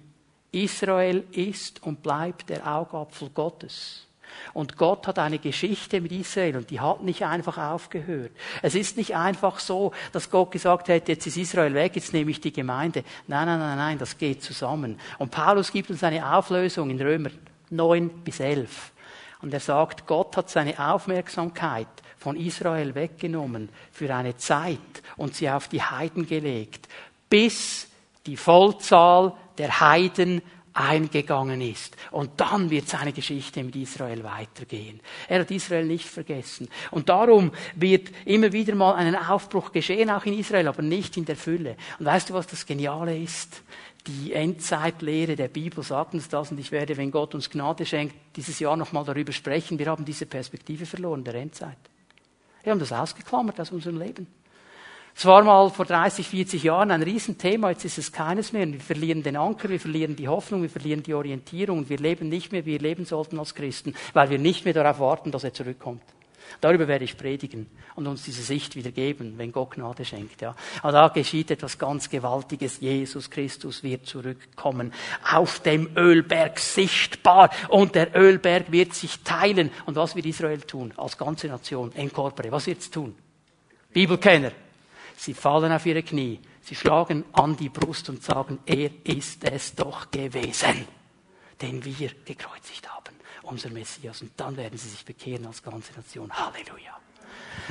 Israel ist und bleibt der Augapfel Gottes. Und Gott hat eine Geschichte mit Israel und die hat nicht einfach aufgehört. Es ist nicht einfach so, dass Gott gesagt hätte, jetzt ist Israel weg, jetzt nehme ich die Gemeinde. Nein, nein, nein, nein, das geht zusammen. Und Paulus gibt uns eine Auflösung in Römer 9 bis 11. Und er sagt, Gott hat seine Aufmerksamkeit von Israel weggenommen für eine Zeit und sie auf die Heiden gelegt, bis die Vollzahl der Heiden eingegangen ist. Und dann wird seine Geschichte mit Israel weitergehen. Er hat Israel nicht vergessen. Und darum wird immer wieder mal ein Aufbruch geschehen, auch in Israel, aber nicht in der Fülle. Und weißt du, was das Geniale ist? Die Endzeitlehre der Bibel sagt uns das und ich werde, wenn Gott uns Gnade schenkt, dieses Jahr nochmal darüber sprechen. Wir haben diese Perspektive verloren, der Endzeit. Wir haben das ausgeklammert aus unserem Leben. Es war mal vor 30, 40 Jahren ein Riesenthema, jetzt ist es keines mehr. Wir verlieren den Anker, wir verlieren die Hoffnung, wir verlieren die Orientierung und wir leben nicht mehr, wie wir leben sollten als Christen, weil wir nicht mehr darauf warten, dass er zurückkommt. Darüber werde ich predigen und uns diese Sicht wieder geben, wenn Gott Gnade schenkt. Ja. Aber da geschieht etwas ganz Gewaltiges. Jesus Christus wird zurückkommen, auf dem Ölberg sichtbar und der Ölberg wird sich teilen. Und was wird Israel tun als ganze Nation? Incorpore. Was wird es tun? Bibelkenner. Sie fallen auf ihre Knie. Sie schlagen an die Brust und sagen, er ist es doch gewesen, den wir gekreuzigt haben unser Messias. Und dann werden sie sich bekehren als ganze Nation. Halleluja.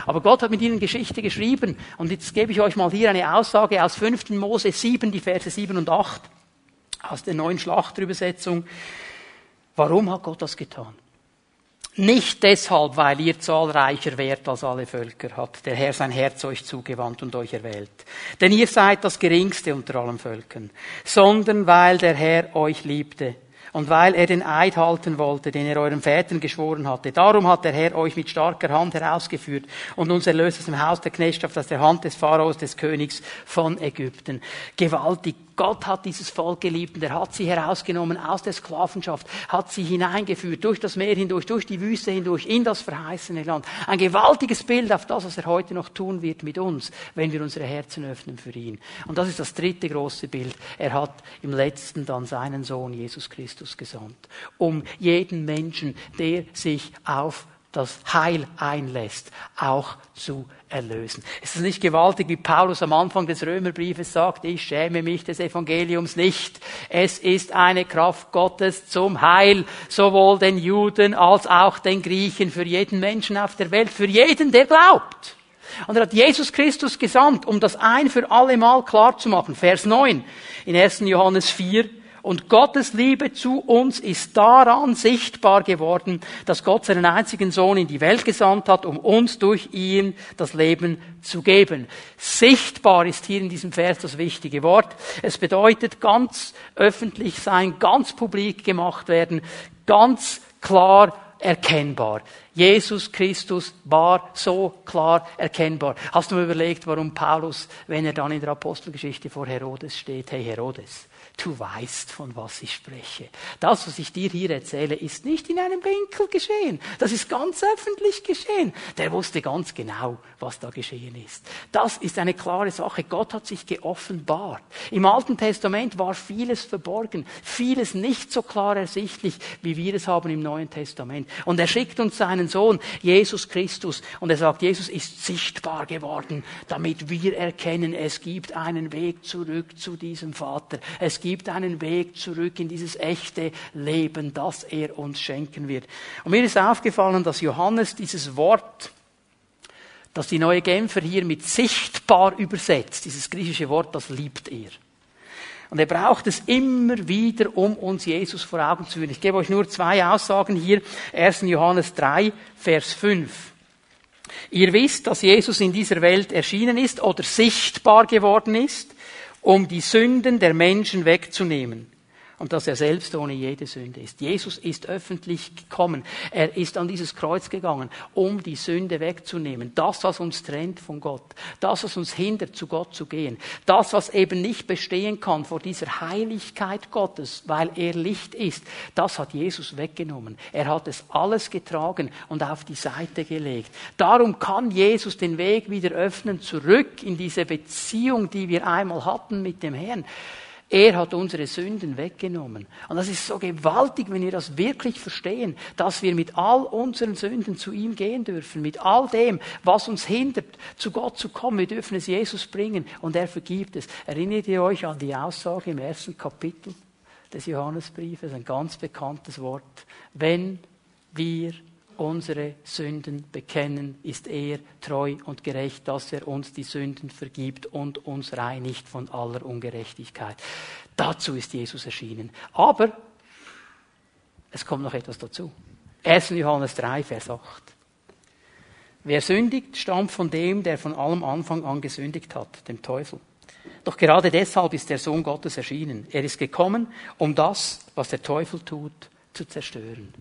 Aber Gott hat mit ihnen Geschichte geschrieben. Und jetzt gebe ich euch mal hier eine Aussage aus 5. Mose 7, die Verse 7 und 8, aus der neuen Schlachterübersetzung. Warum hat Gott das getan? Nicht deshalb, weil ihr zahlreicher wärt als alle Völker, hat der Herr sein Herz euch zugewandt und euch erwählt. Denn ihr seid das geringste unter allen Völkern, sondern weil der Herr euch liebte und weil er den Eid halten wollte, den er euren Vätern geschworen hatte. Darum hat der Herr euch mit starker Hand herausgeführt und uns erlöst aus dem Haus der Knechtschaft, aus der Hand des Pharaos, des Königs von Ägypten. Gewaltig Gott hat dieses Volk geliebt und er hat sie herausgenommen aus der Sklavenschaft, hat sie hineingeführt, durch das Meer hindurch, durch die Wüste hindurch, in das verheißene Land. Ein gewaltiges Bild auf das, was er heute noch tun wird mit uns, wenn wir unsere Herzen öffnen für ihn. Und das ist das dritte große Bild. Er hat im letzten dann seinen Sohn Jesus Christus gesandt, um jeden Menschen, der sich auf das Heil einlässt, auch zu erlösen. Ist es nicht gewaltig, wie Paulus am Anfang des Römerbriefes sagt, ich schäme mich des Evangeliums nicht. Es ist eine Kraft Gottes zum Heil, sowohl den Juden als auch den Griechen, für jeden Menschen auf der Welt, für jeden, der glaubt. Und er hat Jesus Christus gesandt, um das ein für alle Mal klar zu machen. Vers 9 in 1. Johannes 4. Und Gottes Liebe zu uns ist daran sichtbar geworden, dass Gott seinen einzigen Sohn in die Welt gesandt hat, um uns durch ihn das Leben zu geben. Sichtbar ist hier in diesem Vers das wichtige Wort. Es bedeutet ganz öffentlich sein, ganz publik gemacht werden, ganz klar erkennbar. Jesus Christus war so klar erkennbar. Hast du mal überlegt, warum Paulus, wenn er dann in der Apostelgeschichte vor Herodes steht, hey Herodes, Du weißt, von was ich spreche. Das, was ich dir hier erzähle, ist nicht in einem Winkel geschehen. Das ist ganz öffentlich geschehen. Der wusste ganz genau, was da geschehen ist. Das ist eine klare Sache. Gott hat sich geoffenbart. Im Alten Testament war vieles verborgen, vieles nicht so klar ersichtlich, wie wir es haben im Neuen Testament. Und er schickt uns seinen Sohn, Jesus Christus, und er sagt, Jesus ist sichtbar geworden, damit wir erkennen, es gibt einen Weg zurück zu diesem Vater. Es gibt einen Weg zurück in dieses echte Leben, das er uns schenken wird. Und mir ist aufgefallen, dass Johannes dieses Wort, das die neue Genfer hier mit sichtbar übersetzt, dieses griechische Wort, das liebt er. Und er braucht es immer wieder, um uns Jesus vor Augen zu führen. Ich gebe euch nur zwei Aussagen hier. 1. Johannes 3, Vers 5. Ihr wisst, dass Jesus in dieser Welt erschienen ist oder sichtbar geworden ist, um die Sünden der Menschen wegzunehmen. Und dass er selbst ohne jede Sünde ist. Jesus ist öffentlich gekommen. Er ist an dieses Kreuz gegangen, um die Sünde wegzunehmen. Das, was uns trennt von Gott. Das, was uns hindert, zu Gott zu gehen. Das, was eben nicht bestehen kann vor dieser Heiligkeit Gottes, weil er Licht ist. Das hat Jesus weggenommen. Er hat es alles getragen und auf die Seite gelegt. Darum kann Jesus den Weg wieder öffnen, zurück in diese Beziehung, die wir einmal hatten mit dem Herrn. Er hat unsere Sünden weggenommen. Und das ist so gewaltig, wenn wir das wirklich verstehen, dass wir mit all unseren Sünden zu ihm gehen dürfen, mit all dem, was uns hindert, zu Gott zu kommen. Wir dürfen es Jesus bringen und er vergibt es. Erinnert ihr euch an die Aussage im ersten Kapitel des Johannesbriefes, ein ganz bekanntes Wort. Wenn wir unsere Sünden bekennen, ist er treu und gerecht, dass er uns die Sünden vergibt und uns reinigt von aller Ungerechtigkeit. Dazu ist Jesus erschienen. Aber es kommt noch etwas dazu. 1. Johannes 3, Vers 8. Wer sündigt, stammt von dem, der von allem Anfang an gesündigt hat, dem Teufel. Doch gerade deshalb ist der Sohn Gottes erschienen. Er ist gekommen, um das, was der Teufel tut, zu zerstören.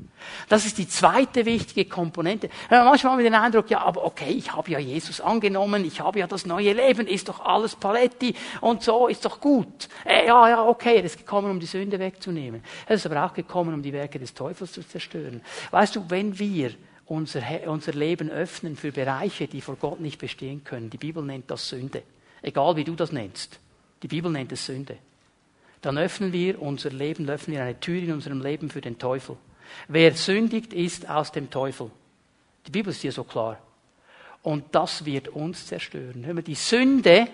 Das ist die zweite wichtige Komponente. Manchmal haben wir den Eindruck, ja, aber okay, ich habe ja Jesus angenommen, ich habe ja das neue Leben, ist doch alles Paletti und so, ist doch gut. Äh, ja, ja, okay, er ist gekommen, um die Sünde wegzunehmen. Er ist aber auch gekommen, um die Werke des Teufels zu zerstören. Weißt du, wenn wir unser, unser Leben öffnen für Bereiche, die vor Gott nicht bestehen können, die Bibel nennt das Sünde. Egal wie du das nennst. Die Bibel nennt es Sünde dann öffnen wir unser Leben, öffnen wir eine Tür in unserem Leben für den Teufel. Wer sündigt, ist aus dem Teufel. Die Bibel ist hier so klar. Und das wird uns zerstören. Hör mal, die Sünde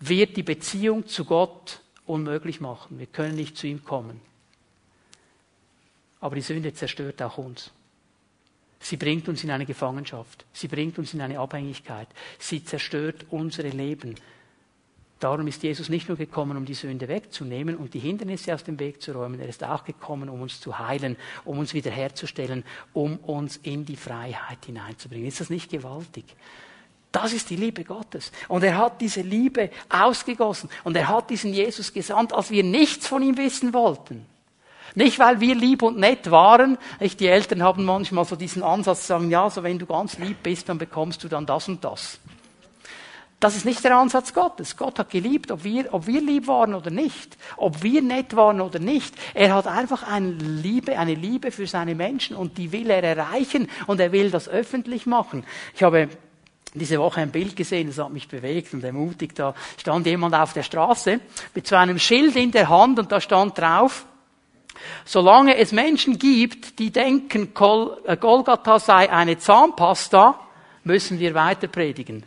wird die Beziehung zu Gott unmöglich machen. Wir können nicht zu ihm kommen. Aber die Sünde zerstört auch uns. Sie bringt uns in eine Gefangenschaft. Sie bringt uns in eine Abhängigkeit. Sie zerstört unsere Leben. Darum ist Jesus nicht nur gekommen, um die Sünde wegzunehmen und die Hindernisse aus dem Weg zu räumen, er ist auch gekommen, um uns zu heilen, um uns wiederherzustellen, um uns in die Freiheit hineinzubringen. Ist das nicht gewaltig? Das ist die Liebe Gottes. Und er hat diese Liebe ausgegossen und er hat diesen Jesus gesandt, als wir nichts von ihm wissen wollten. Nicht, weil wir lieb und nett waren. Die Eltern haben manchmal so diesen Ansatz sagen, ja, so wenn du ganz lieb bist, dann bekommst du dann das und das. Das ist nicht der Ansatz Gottes. Gott hat geliebt, ob wir, ob wir lieb waren oder nicht, ob wir nett waren oder nicht. Er hat einfach eine Liebe, eine Liebe für seine Menschen und die will er erreichen und er will das öffentlich machen. Ich habe diese Woche ein Bild gesehen, das hat mich bewegt und ermutigt. Da stand jemand auf der Straße mit so einem Schild in der Hand und da stand drauf, solange es Menschen gibt, die denken, äh, Golgatha sei eine Zahnpasta, müssen wir weiter predigen.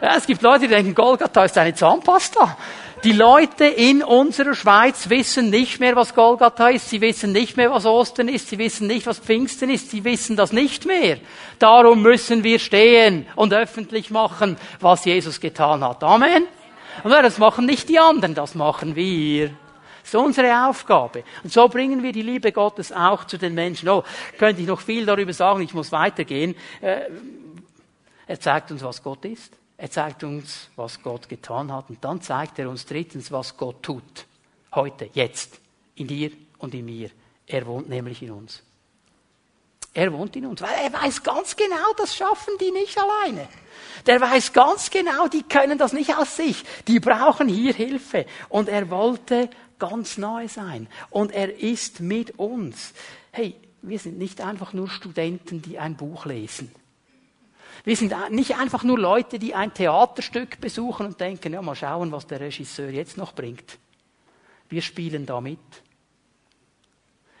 Ja, es gibt Leute, die denken, Golgatha ist eine Zahnpasta. Die Leute in unserer Schweiz wissen nicht mehr, was Golgatha ist. Sie wissen nicht mehr, was Ostern ist. Sie wissen nicht, was Pfingsten ist. Sie wissen das nicht mehr. Darum müssen wir stehen und öffentlich machen, was Jesus getan hat. Amen. Und das machen nicht die anderen, das machen wir. Das ist unsere Aufgabe. Und so bringen wir die Liebe Gottes auch zu den Menschen. Oh, könnte ich noch viel darüber sagen, ich muss weitergehen. Äh, er zeigt uns, was Gott ist. Er zeigt uns, was Gott getan hat. Und dann zeigt er uns drittens, was Gott tut. Heute, jetzt. In dir und in mir. Er wohnt nämlich in uns. Er wohnt in uns, weil er weiß ganz genau, das schaffen die nicht alleine. Der weiß ganz genau, die können das nicht aus sich. Die brauchen hier Hilfe. Und er wollte ganz nahe sein. Und er ist mit uns. Hey, wir sind nicht einfach nur Studenten, die ein Buch lesen. Wir sind nicht einfach nur Leute, die ein Theaterstück besuchen und denken, ja, mal schauen, was der Regisseur jetzt noch bringt. Wir spielen da mit.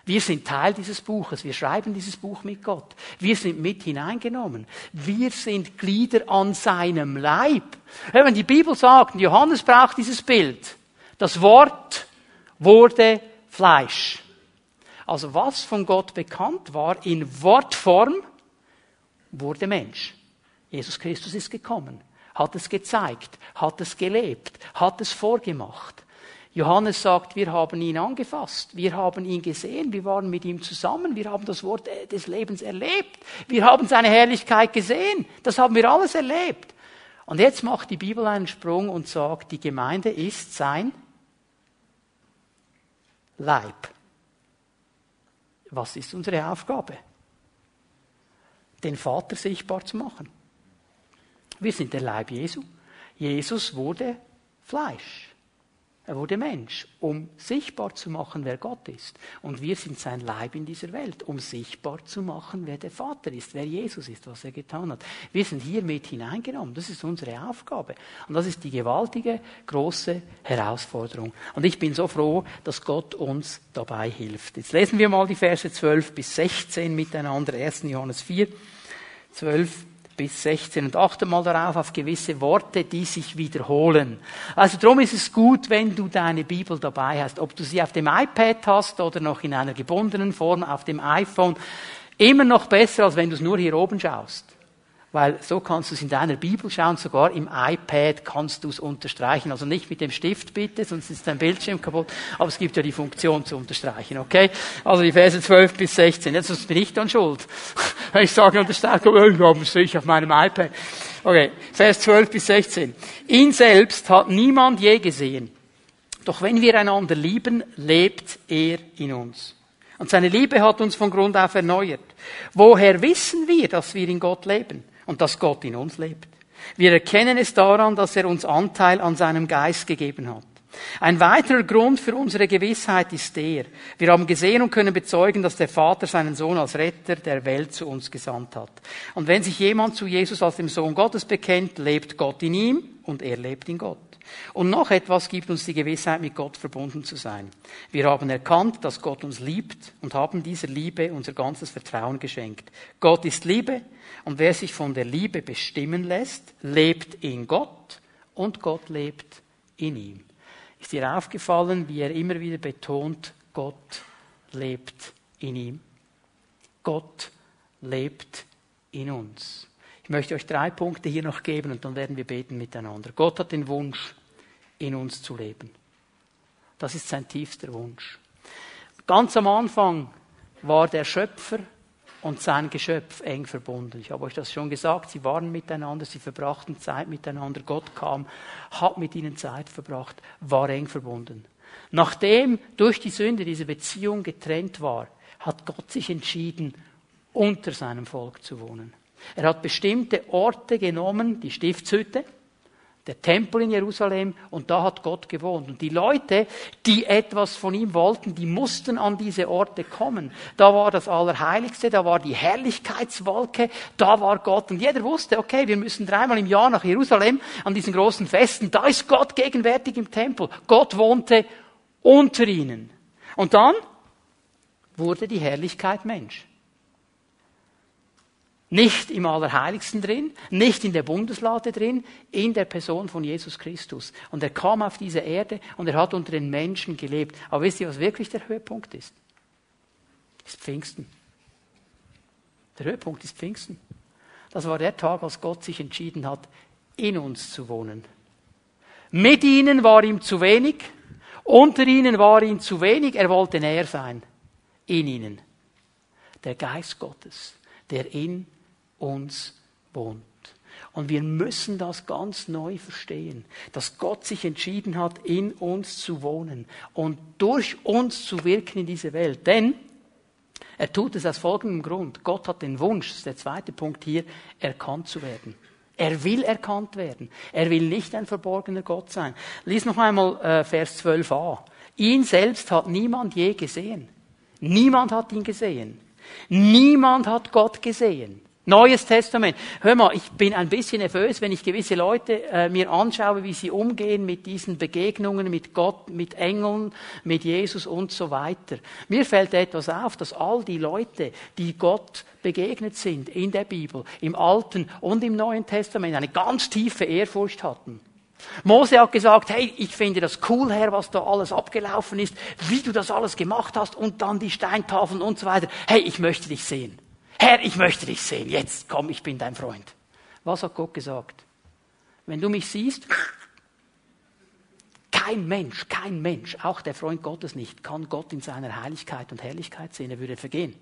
Wir sind Teil dieses Buches. Wir schreiben dieses Buch mit Gott. Wir sind mit hineingenommen. Wir sind Glieder an seinem Leib. Wenn die Bibel sagt, Johannes braucht dieses Bild, das Wort wurde Fleisch. Also was von Gott bekannt war in Wortform, wurde Mensch. Jesus Christus ist gekommen, hat es gezeigt, hat es gelebt, hat es vorgemacht. Johannes sagt, wir haben ihn angefasst, wir haben ihn gesehen, wir waren mit ihm zusammen, wir haben das Wort des Lebens erlebt, wir haben seine Herrlichkeit gesehen, das haben wir alles erlebt. Und jetzt macht die Bibel einen Sprung und sagt, die Gemeinde ist sein Leib. Was ist unsere Aufgabe? Den Vater sichtbar zu machen. Wir sind der Leib Jesu. Jesus wurde Fleisch. Er wurde Mensch, um sichtbar zu machen, wer Gott ist. Und wir sind sein Leib in dieser Welt, um sichtbar zu machen, wer der Vater ist, wer Jesus ist, was er getan hat. Wir sind hier mit hineingenommen. Das ist unsere Aufgabe. Und das ist die gewaltige, große Herausforderung. Und ich bin so froh, dass Gott uns dabei hilft. Jetzt lesen wir mal die Verse 12 bis 16 miteinander. 1. Johannes 4, 12 bis 16 und achte mal darauf auf gewisse Worte, die sich wiederholen. Also darum ist es gut, wenn du deine Bibel dabei hast, ob du sie auf dem iPad hast oder noch in einer gebundenen Form auf dem iPhone. Immer noch besser, als wenn du es nur hier oben schaust weil so kannst du es in deiner Bibel schauen, sogar im iPad kannst du es unterstreichen. Also nicht mit dem Stift bitte, sonst ist dein Bildschirm kaputt, aber es gibt ja die Funktion zu unterstreichen, okay? Also die Verse 12 bis 16, jetzt bin ich dann schuld. Wenn ich sage unterstreichen, oh, ich habe es sicher auf meinem iPad. Okay, Vers 12 bis 16. Ihn selbst hat niemand je gesehen. Doch wenn wir einander lieben, lebt er in uns. Und seine Liebe hat uns von Grund auf erneuert. Woher wissen wir, dass wir in Gott leben? Und dass Gott in uns lebt. Wir erkennen es daran, dass er uns Anteil an seinem Geist gegeben hat. Ein weiterer Grund für unsere Gewissheit ist der, wir haben gesehen und können bezeugen, dass der Vater seinen Sohn als Retter der Welt zu uns gesandt hat. Und wenn sich jemand zu Jesus als dem Sohn Gottes bekennt, lebt Gott in ihm und er lebt in Gott. Und noch etwas gibt uns die Gewissheit, mit Gott verbunden zu sein. Wir haben erkannt, dass Gott uns liebt und haben dieser Liebe unser ganzes Vertrauen geschenkt. Gott ist Liebe und wer sich von der Liebe bestimmen lässt, lebt in Gott und Gott lebt in ihm. Ist dir aufgefallen, wie er immer wieder betont, Gott lebt in ihm? Gott lebt in uns. Ich möchte euch drei Punkte hier noch geben und dann werden wir beten miteinander. Gott hat den Wunsch, in uns zu leben. Das ist sein tiefster Wunsch. Ganz am Anfang war der Schöpfer und sein Geschöpf eng verbunden. Ich habe euch das schon gesagt, sie waren miteinander, sie verbrachten Zeit miteinander, Gott kam, hat mit ihnen Zeit verbracht, war eng verbunden. Nachdem durch die Sünde diese Beziehung getrennt war, hat Gott sich entschieden, unter seinem Volk zu wohnen. Er hat bestimmte Orte genommen, die Stiftshütte, der Tempel in Jerusalem und da hat Gott gewohnt. Und die Leute, die etwas von ihm wollten, die mussten an diese Orte kommen. Da war das Allerheiligste, da war die Herrlichkeitswolke, da war Gott. Und jeder wusste, okay, wir müssen dreimal im Jahr nach Jerusalem an diesen großen Festen. Da ist Gott gegenwärtig im Tempel. Gott wohnte unter ihnen. Und dann wurde die Herrlichkeit Mensch. Nicht im Allerheiligsten drin, nicht in der Bundeslade drin, in der Person von Jesus Christus. Und er kam auf diese Erde und er hat unter den Menschen gelebt. Aber wisst ihr, was wirklich der Höhepunkt ist? Ist Pfingsten. Der Höhepunkt ist Pfingsten. Das war der Tag, als Gott sich entschieden hat, in uns zu wohnen. Mit ihnen war ihm zu wenig, unter ihnen war ihm zu wenig, er wollte näher sein. In ihnen. Der Geist Gottes, der in uns wohnt. Und wir müssen das ganz neu verstehen, dass Gott sich entschieden hat, in uns zu wohnen und durch uns zu wirken in diese Welt. Denn er tut es aus folgendem Grund. Gott hat den Wunsch, das ist der zweite Punkt hier, erkannt zu werden. Er will erkannt werden. Er will nicht ein verborgener Gott sein. Lies noch einmal äh, Vers 12a. Ihn selbst hat niemand je gesehen. Niemand hat ihn gesehen. Niemand hat Gott gesehen. Neues Testament. Hör mal, ich bin ein bisschen nervös, wenn ich gewisse Leute äh, mir anschaue, wie sie umgehen mit diesen Begegnungen mit Gott, mit Engeln, mit Jesus und so weiter. Mir fällt etwas auf, dass all die Leute, die Gott begegnet sind in der Bibel, im Alten und im Neuen Testament, eine ganz tiefe Ehrfurcht hatten. Mose hat gesagt, hey, ich finde das cool, Herr, was da alles abgelaufen ist, wie du das alles gemacht hast und dann die Steintafeln und so weiter. Hey, ich möchte dich sehen. Herr, ich möchte dich sehen. Jetzt komm, ich bin dein Freund. Was hat Gott gesagt? Wenn du mich siehst, kein Mensch, kein Mensch, auch der Freund Gottes nicht, kann Gott in seiner Heiligkeit und Herrlichkeit sehen. Er würde vergehen.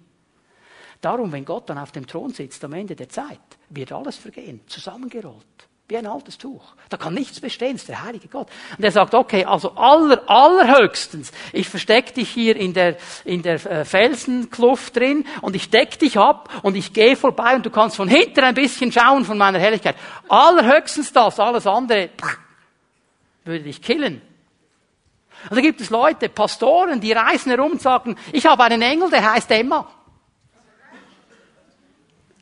Darum, wenn Gott dann auf dem Thron sitzt am Ende der Zeit, wird alles vergehen, zusammengerollt. Wie ein altes Tuch. Da kann nichts bestehen, ist der heilige Gott. Und er sagt, okay, also aller, allerhöchstens, ich verstecke dich hier in der, in der äh, Felsenkluft drin und ich deck dich ab und ich gehe vorbei und du kannst von hinten ein bisschen schauen von meiner Herrlichkeit. Allerhöchstens das, alles andere würde dich killen. Und da gibt es Leute, Pastoren, die reisen herum und sagen, ich habe einen Engel, der heißt Emma.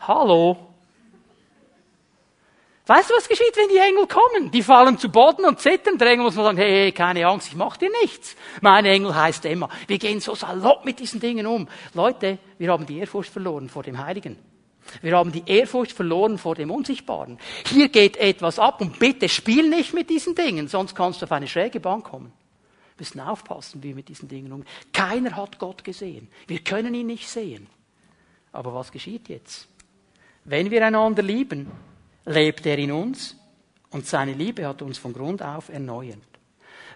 Hallo? Weißt du, was geschieht, wenn die Engel kommen? Die fallen zu Boden und zittern. Der Engel muss man sagen, hey, hey, keine Angst, ich mach dir nichts. Mein Engel heißt Emma. Wir gehen so salopp mit diesen Dingen um. Leute, wir haben die Ehrfurcht verloren vor dem Heiligen. Wir haben die Ehrfurcht verloren vor dem Unsichtbaren. Hier geht etwas ab und bitte spiel nicht mit diesen Dingen, sonst kannst du auf eine schräge Bahn kommen. Wir müssen aufpassen, wie wir mit diesen Dingen umgehen. Keiner hat Gott gesehen. Wir können ihn nicht sehen. Aber was geschieht jetzt? Wenn wir einander lieben, lebt er in uns und seine Liebe hat uns von Grund auf erneuert.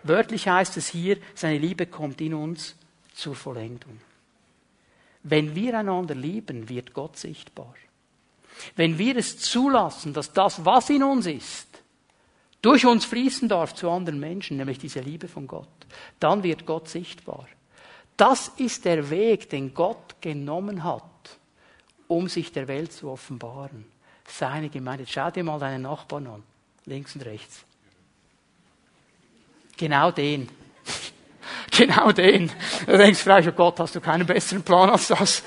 Wörtlich heißt es hier, seine Liebe kommt in uns zur Vollendung. Wenn wir einander lieben, wird Gott sichtbar. Wenn wir es zulassen, dass das, was in uns ist, durch uns fließen darf zu anderen Menschen, nämlich diese Liebe von Gott, dann wird Gott sichtbar. Das ist der Weg, den Gott genommen hat, um sich der Welt zu offenbaren seine Gemeinde. Schau dir mal deinen Nachbarn an, links und rechts. Genau den. genau den. Du denkst vielleicht, oh Gott, hast du keinen besseren Plan als das?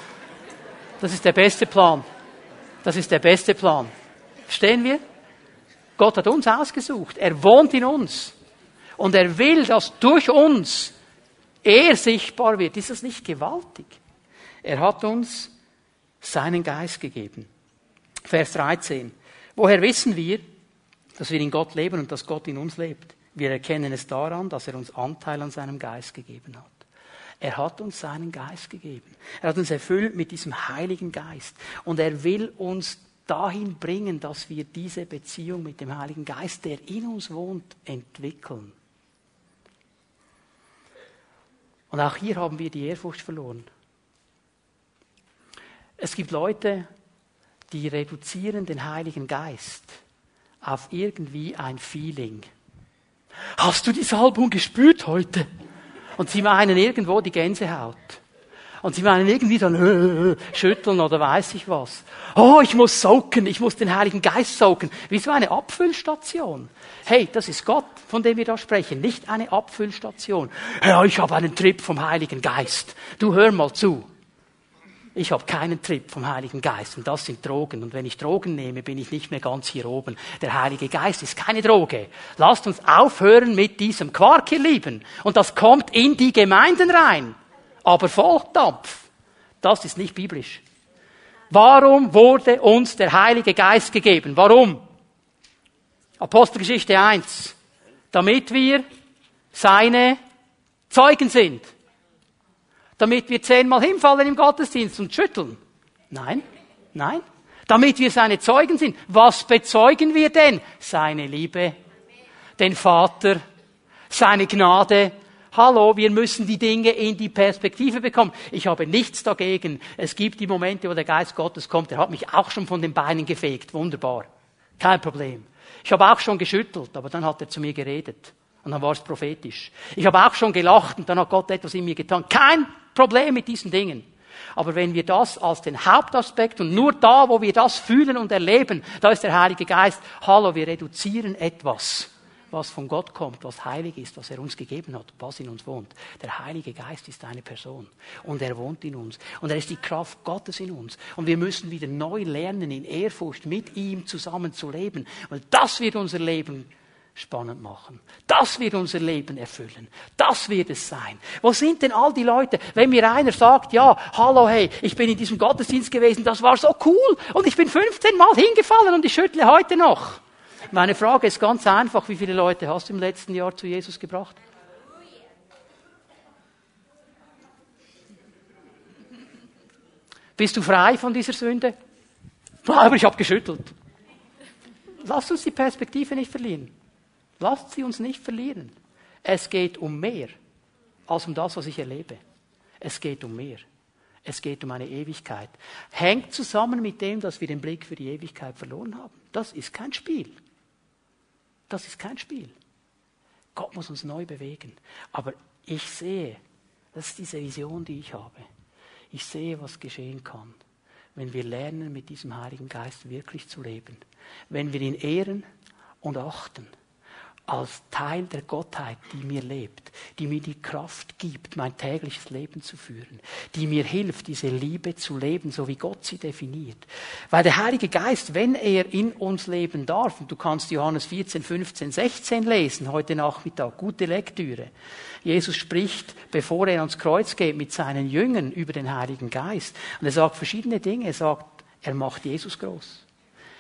Das ist der beste Plan. Das ist der beste Plan. Verstehen wir? Gott hat uns ausgesucht. Er wohnt in uns. Und er will, dass durch uns er sichtbar wird. Ist das nicht gewaltig? Er hat uns seinen Geist gegeben. Vers 13. Woher wissen wir, dass wir in Gott leben und dass Gott in uns lebt? Wir erkennen es daran, dass er uns Anteil an seinem Geist gegeben hat. Er hat uns seinen Geist gegeben. Er hat uns erfüllt mit diesem Heiligen Geist. Und er will uns dahin bringen, dass wir diese Beziehung mit dem Heiligen Geist, der in uns wohnt, entwickeln. Und auch hier haben wir die Ehrfurcht verloren. Es gibt Leute, die reduzieren den Heiligen Geist auf irgendwie ein Feeling. Hast du die Salbung gespürt heute? Und sie meinen irgendwo die Gänsehaut. Und sie meinen irgendwie dann äh, schütteln oder weiß ich was. Oh, ich muss soaken, ich muss den Heiligen Geist soaken. Wie so eine Abfüllstation. Hey, das ist Gott, von dem wir da sprechen, nicht eine Abfüllstation. Ja, ich habe einen Trip vom Heiligen Geist. Du hör mal zu. Ich habe keinen Trip vom Heiligen Geist und das sind Drogen. Und wenn ich Drogen nehme, bin ich nicht mehr ganz hier oben. Der Heilige Geist ist keine Droge. Lasst uns aufhören mit diesem Quark, ihr Lieben. Und das kommt in die Gemeinden rein. Aber Volldampf, das ist nicht biblisch. Warum wurde uns der Heilige Geist gegeben? Warum? Apostelgeschichte 1. Damit wir seine Zeugen sind damit wir zehnmal hinfallen im Gottesdienst und schütteln. Nein, nein. Damit wir seine Zeugen sind. Was bezeugen wir denn? Seine Liebe, den Vater, seine Gnade. Hallo, wir müssen die Dinge in die Perspektive bekommen. Ich habe nichts dagegen. Es gibt die Momente, wo der Geist Gottes kommt. Er hat mich auch schon von den Beinen gefegt. Wunderbar. Kein Problem. Ich habe auch schon geschüttelt, aber dann hat er zu mir geredet. Und dann war es prophetisch. Ich habe auch schon gelacht und dann hat Gott etwas in mir getan. Kein Problem mit diesen Dingen. Aber wenn wir das als den Hauptaspekt und nur da, wo wir das fühlen und erleben, da ist der Heilige Geist, hallo, wir reduzieren etwas, was von Gott kommt, was heilig ist, was er uns gegeben hat, was in uns wohnt. Der Heilige Geist ist eine Person und er wohnt in uns und er ist die Kraft Gottes in uns und wir müssen wieder neu lernen, in Ehrfurcht mit ihm zusammen zu leben, weil das wird unser Leben spannend machen. Das wird unser Leben erfüllen. Das wird es sein. Wo sind denn all die Leute, wenn mir einer sagt, ja, hallo, hey, ich bin in diesem Gottesdienst gewesen, das war so cool und ich bin 15 Mal hingefallen und ich schüttle heute noch. Meine Frage ist ganz einfach, wie viele Leute hast du im letzten Jahr zu Jesus gebracht? Bist du frei von dieser Sünde? Aber ich habe geschüttelt. Lass uns die Perspektive nicht verlieren. Lasst sie uns nicht verlieren. Es geht um mehr als um das, was ich erlebe. Es geht um mehr. Es geht um eine Ewigkeit. Hängt zusammen mit dem, dass wir den Blick für die Ewigkeit verloren haben. Das ist kein Spiel. Das ist kein Spiel. Gott muss uns neu bewegen. Aber ich sehe, das ist diese Vision, die ich habe. Ich sehe, was geschehen kann, wenn wir lernen, mit diesem Heiligen Geist wirklich zu leben. Wenn wir ihn ehren und achten als Teil der Gottheit, die mir lebt, die mir die Kraft gibt, mein tägliches Leben zu führen, die mir hilft, diese Liebe zu leben, so wie Gott sie definiert. Weil der Heilige Geist, wenn er in uns leben darf, und du kannst Johannes 14, 15, 16 lesen, heute Nachmittag, gute Lektüre. Jesus spricht, bevor er ans Kreuz geht, mit seinen Jüngern über den Heiligen Geist. Und er sagt verschiedene Dinge. Er sagt, er macht Jesus groß.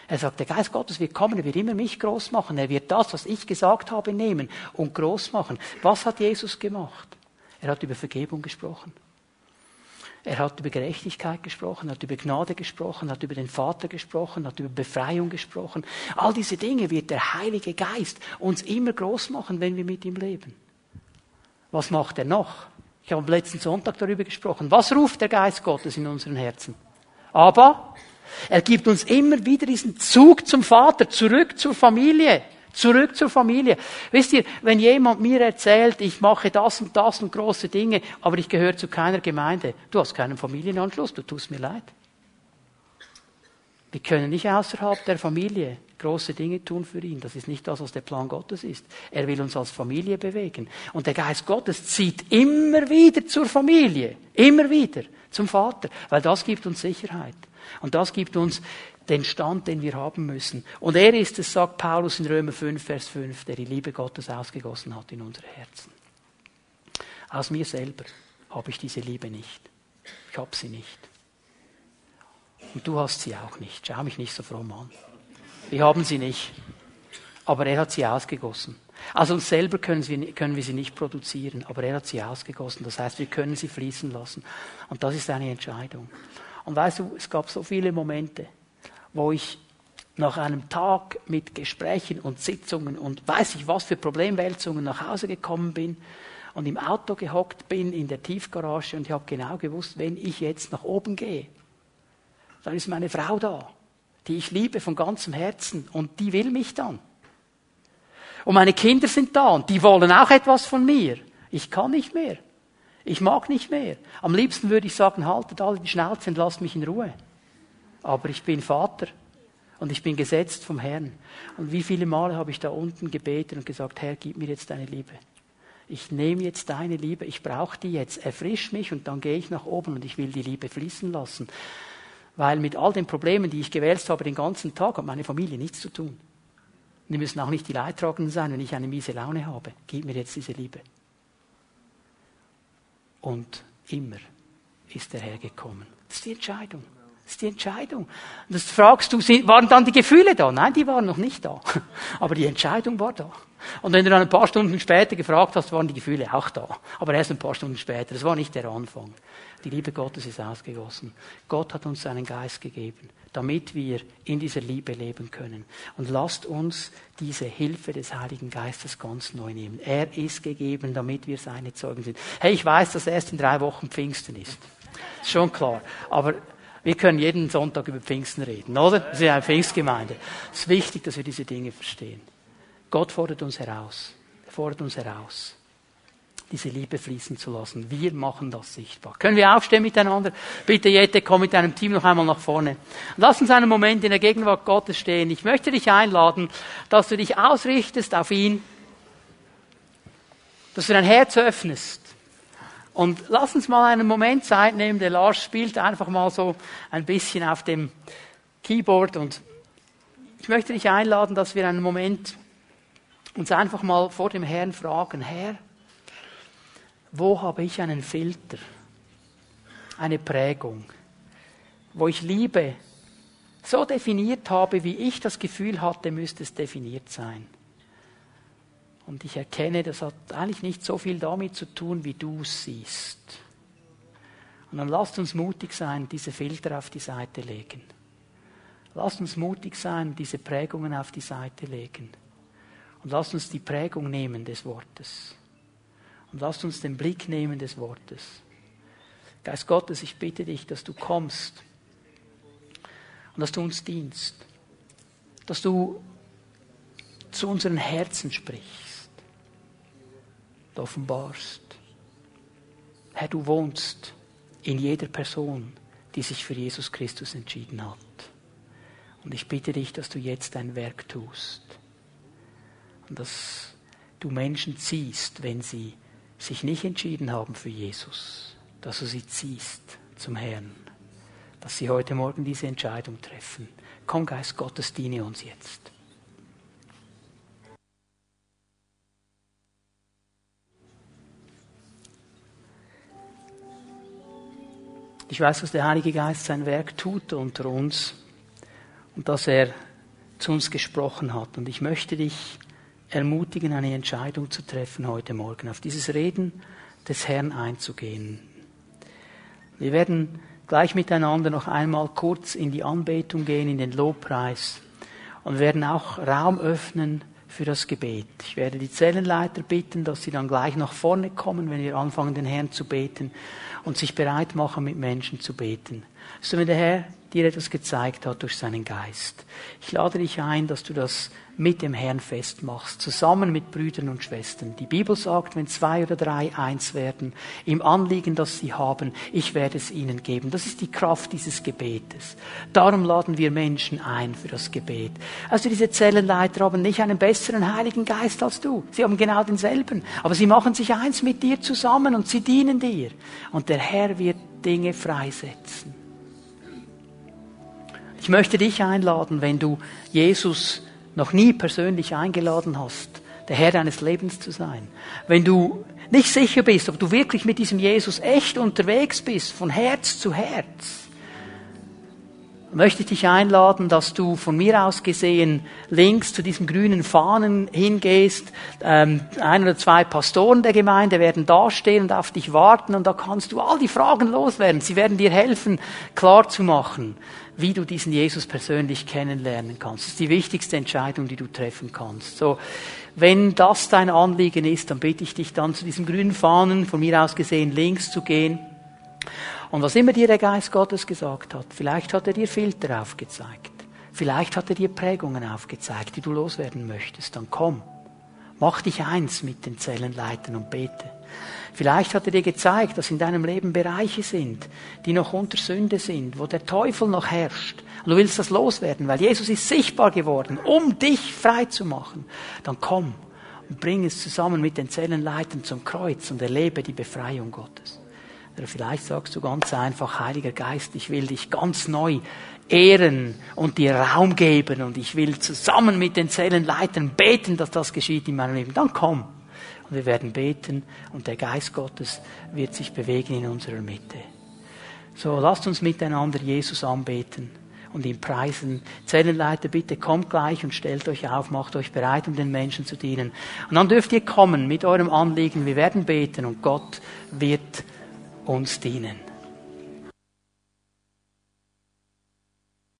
Er sagt, der Geist Gottes wird kommen, er wird immer mich groß machen. Er wird das, was ich gesagt habe, nehmen und groß machen. Was hat Jesus gemacht? Er hat über Vergebung gesprochen. Er hat über Gerechtigkeit gesprochen, hat über Gnade gesprochen, hat über den Vater gesprochen, hat über Befreiung gesprochen. All diese Dinge wird der Heilige Geist uns immer groß machen, wenn wir mit ihm leben. Was macht er noch? Ich habe am letzten Sonntag darüber gesprochen. Was ruft der Geist Gottes in unseren Herzen? Aber er gibt uns immer wieder diesen Zug zum Vater, zurück zur Familie. Zurück zur Familie. Wisst ihr, wenn jemand mir erzählt, ich mache das und das und große Dinge, aber ich gehöre zu keiner Gemeinde, du hast keinen Familienanschluss, du tust mir leid. Wir können nicht außerhalb der Familie große Dinge tun für ihn. Das ist nicht das, was der Plan Gottes ist. Er will uns als Familie bewegen. Und der Geist Gottes zieht immer wieder zur Familie. Immer wieder zum Vater. Weil das gibt uns Sicherheit. Und das gibt uns den Stand, den wir haben müssen. Und er ist es, sagt Paulus in Römer 5, Vers 5, der die Liebe Gottes ausgegossen hat in unsere Herzen. Aus mir selber habe ich diese Liebe nicht. Ich habe sie nicht. Und du hast sie auch nicht. Schau mich nicht so fromm an. Wir haben sie nicht. Aber er hat sie ausgegossen. Also uns selber können wir, können wir sie nicht produzieren, aber er hat sie ausgegossen. Das heißt, wir können sie fließen lassen. Und das ist eine Entscheidung. Und weißt du, es gab so viele Momente, wo ich nach einem Tag mit Gesprächen und Sitzungen und weiß ich was für Problemwälzungen nach Hause gekommen bin und im Auto gehockt bin in der Tiefgarage und ich habe genau gewusst, wenn ich jetzt nach oben gehe, dann ist meine Frau da, die ich liebe von ganzem Herzen und die will mich dann. Und meine Kinder sind da und die wollen auch etwas von mir. Ich kann nicht mehr. Ich mag nicht mehr. Am liebsten würde ich sagen, haltet alle die Schnauze und lasst mich in Ruhe. Aber ich bin Vater und ich bin gesetzt vom Herrn. Und wie viele Male habe ich da unten gebetet und gesagt, Herr, gib mir jetzt deine Liebe. Ich nehme jetzt deine Liebe, ich brauche die jetzt, erfrisch mich und dann gehe ich nach oben und ich will die Liebe fließen lassen. Weil mit all den Problemen, die ich gewälzt habe den ganzen Tag, hat meine Familie nichts zu tun. Die müssen auch nicht die Leidtragenden sein, wenn ich eine miese Laune habe. Gib mir jetzt diese Liebe. Und immer ist der Herr gekommen. Das ist die Entscheidung. Das ist die Entscheidung. Und das fragst du, waren dann die Gefühle da? Nein, die waren noch nicht da. Aber die Entscheidung war da. Und wenn du dann ein paar Stunden später gefragt hast, waren die Gefühle auch da. Aber erst ein paar Stunden später. Das war nicht der Anfang. Die Liebe Gottes ist ausgegossen. Gott hat uns seinen Geist gegeben, damit wir in dieser Liebe leben können. Und lasst uns diese Hilfe des Heiligen Geistes ganz neu nehmen. Er ist gegeben, damit wir seine Zeugen sind. Hey, ich weiß, dass erst in drei Wochen Pfingsten ist. Ist schon klar. Aber wir können jeden Sonntag über Pfingsten reden, oder? Wir sind eine Pfingstgemeinde. Es ist wichtig, dass wir diese Dinge verstehen. Gott fordert uns heraus. Er fordert uns heraus, diese Liebe fließen zu lassen. Wir machen das sichtbar. Können wir aufstehen miteinander? Bitte, Jette, komm mit deinem Team noch einmal nach vorne. Lass uns einen Moment in der Gegenwart Gottes stehen. Ich möchte dich einladen, dass du dich ausrichtest auf ihn, dass du dein Herz öffnest. Und lass uns mal einen Moment Zeit nehmen. Der Lars spielt einfach mal so ein bisschen auf dem Keyboard und ich möchte dich einladen, dass wir einen Moment uns einfach mal vor dem Herrn fragen, Herr, wo habe ich einen Filter, eine Prägung, wo ich Liebe so definiert habe, wie ich das Gefühl hatte, müsste es definiert sein. Und ich erkenne, das hat eigentlich nicht so viel damit zu tun, wie du es siehst. Und dann lasst uns mutig sein, diese Filter auf die Seite legen. Lasst uns mutig sein, diese Prägungen auf die Seite legen. Und lasst uns die Prägung nehmen des Wortes. Und lasst uns den Blick nehmen des Wortes. Geist Gottes, ich bitte dich, dass du kommst und dass du uns dienst. Dass du zu unseren Herzen sprichst, offenbarst. Herr, du wohnst in jeder Person, die sich für Jesus Christus entschieden hat. Und ich bitte dich, dass du jetzt dein Werk tust. Und dass du Menschen ziehst, wenn sie sich nicht entschieden haben für Jesus, dass du sie ziehst zum Herrn, dass sie heute Morgen diese Entscheidung treffen. Komm, Geist Gottes, diene uns jetzt. Ich weiß, dass der Heilige Geist sein Werk tut unter uns und dass er zu uns gesprochen hat. Und ich möchte dich ermutigen, eine Entscheidung zu treffen heute Morgen, auf dieses Reden des Herrn einzugehen. Wir werden gleich miteinander noch einmal kurz in die Anbetung gehen, in den Lobpreis und werden auch Raum öffnen für das Gebet. Ich werde die Zellenleiter bitten, dass sie dann gleich nach vorne kommen, wenn wir anfangen, den Herrn zu beten und sich bereit machen, mit Menschen zu beten. So, wenn der Herr dir etwas gezeigt hat durch seinen Geist. Ich lade dich ein, dass du das mit dem Herrn festmachst, zusammen mit Brüdern und Schwestern. Die Bibel sagt, wenn zwei oder drei eins werden, im Anliegen, das sie haben, ich werde es ihnen geben. Das ist die Kraft dieses Gebetes. Darum laden wir Menschen ein für das Gebet. Also diese Zellenleiter haben nicht einen besseren Heiligen Geist als du. Sie haben genau denselben. Aber sie machen sich eins mit dir zusammen und sie dienen dir. Und der Herr wird Dinge freisetzen. Ich möchte dich einladen, wenn du Jesus noch nie persönlich eingeladen hast, der Herr deines Lebens zu sein. Wenn du nicht sicher bist, ob du wirklich mit diesem Jesus echt unterwegs bist, von Herz zu Herz, möchte ich dich einladen, dass du von mir aus gesehen links zu diesem grünen Fahnen hingehst. Ähm, ein oder zwei Pastoren der Gemeinde werden dastehen und auf dich warten und da kannst du all die Fragen loswerden. Sie werden dir helfen, klar zu machen, wie du diesen Jesus persönlich kennenlernen kannst. Das ist die wichtigste Entscheidung, die du treffen kannst. So, wenn das dein Anliegen ist, dann bitte ich dich dann zu diesem grünen Fahnen, von mir aus gesehen links zu gehen. Und was immer dir der Geist Gottes gesagt hat, vielleicht hat er dir Filter aufgezeigt. Vielleicht hat er dir Prägungen aufgezeigt, die du loswerden möchtest. Dann komm. Mach dich eins mit den Zellenleitern und bete. Vielleicht hat er dir gezeigt, dass in deinem Leben Bereiche sind, die noch unter Sünde sind, wo der Teufel noch herrscht. Und du willst das loswerden, weil Jesus ist sichtbar geworden, um dich frei zu machen. Dann komm und bring es zusammen mit den Zellenleitern zum Kreuz und erlebe die Befreiung Gottes. Oder vielleicht sagst du ganz einfach, Heiliger Geist, ich will dich ganz neu ehren und dir Raum geben und ich will zusammen mit den Zellenleitern beten, dass das geschieht in meinem Leben. Dann komm und wir werden beten und der Geist Gottes wird sich bewegen in unserer Mitte. So, lasst uns miteinander Jesus anbeten und ihn preisen. Zellenleiter, bitte kommt gleich und stellt euch auf, macht euch bereit, um den Menschen zu dienen. Und dann dürft ihr kommen mit eurem Anliegen. Wir werden beten und Gott wird uns dienen.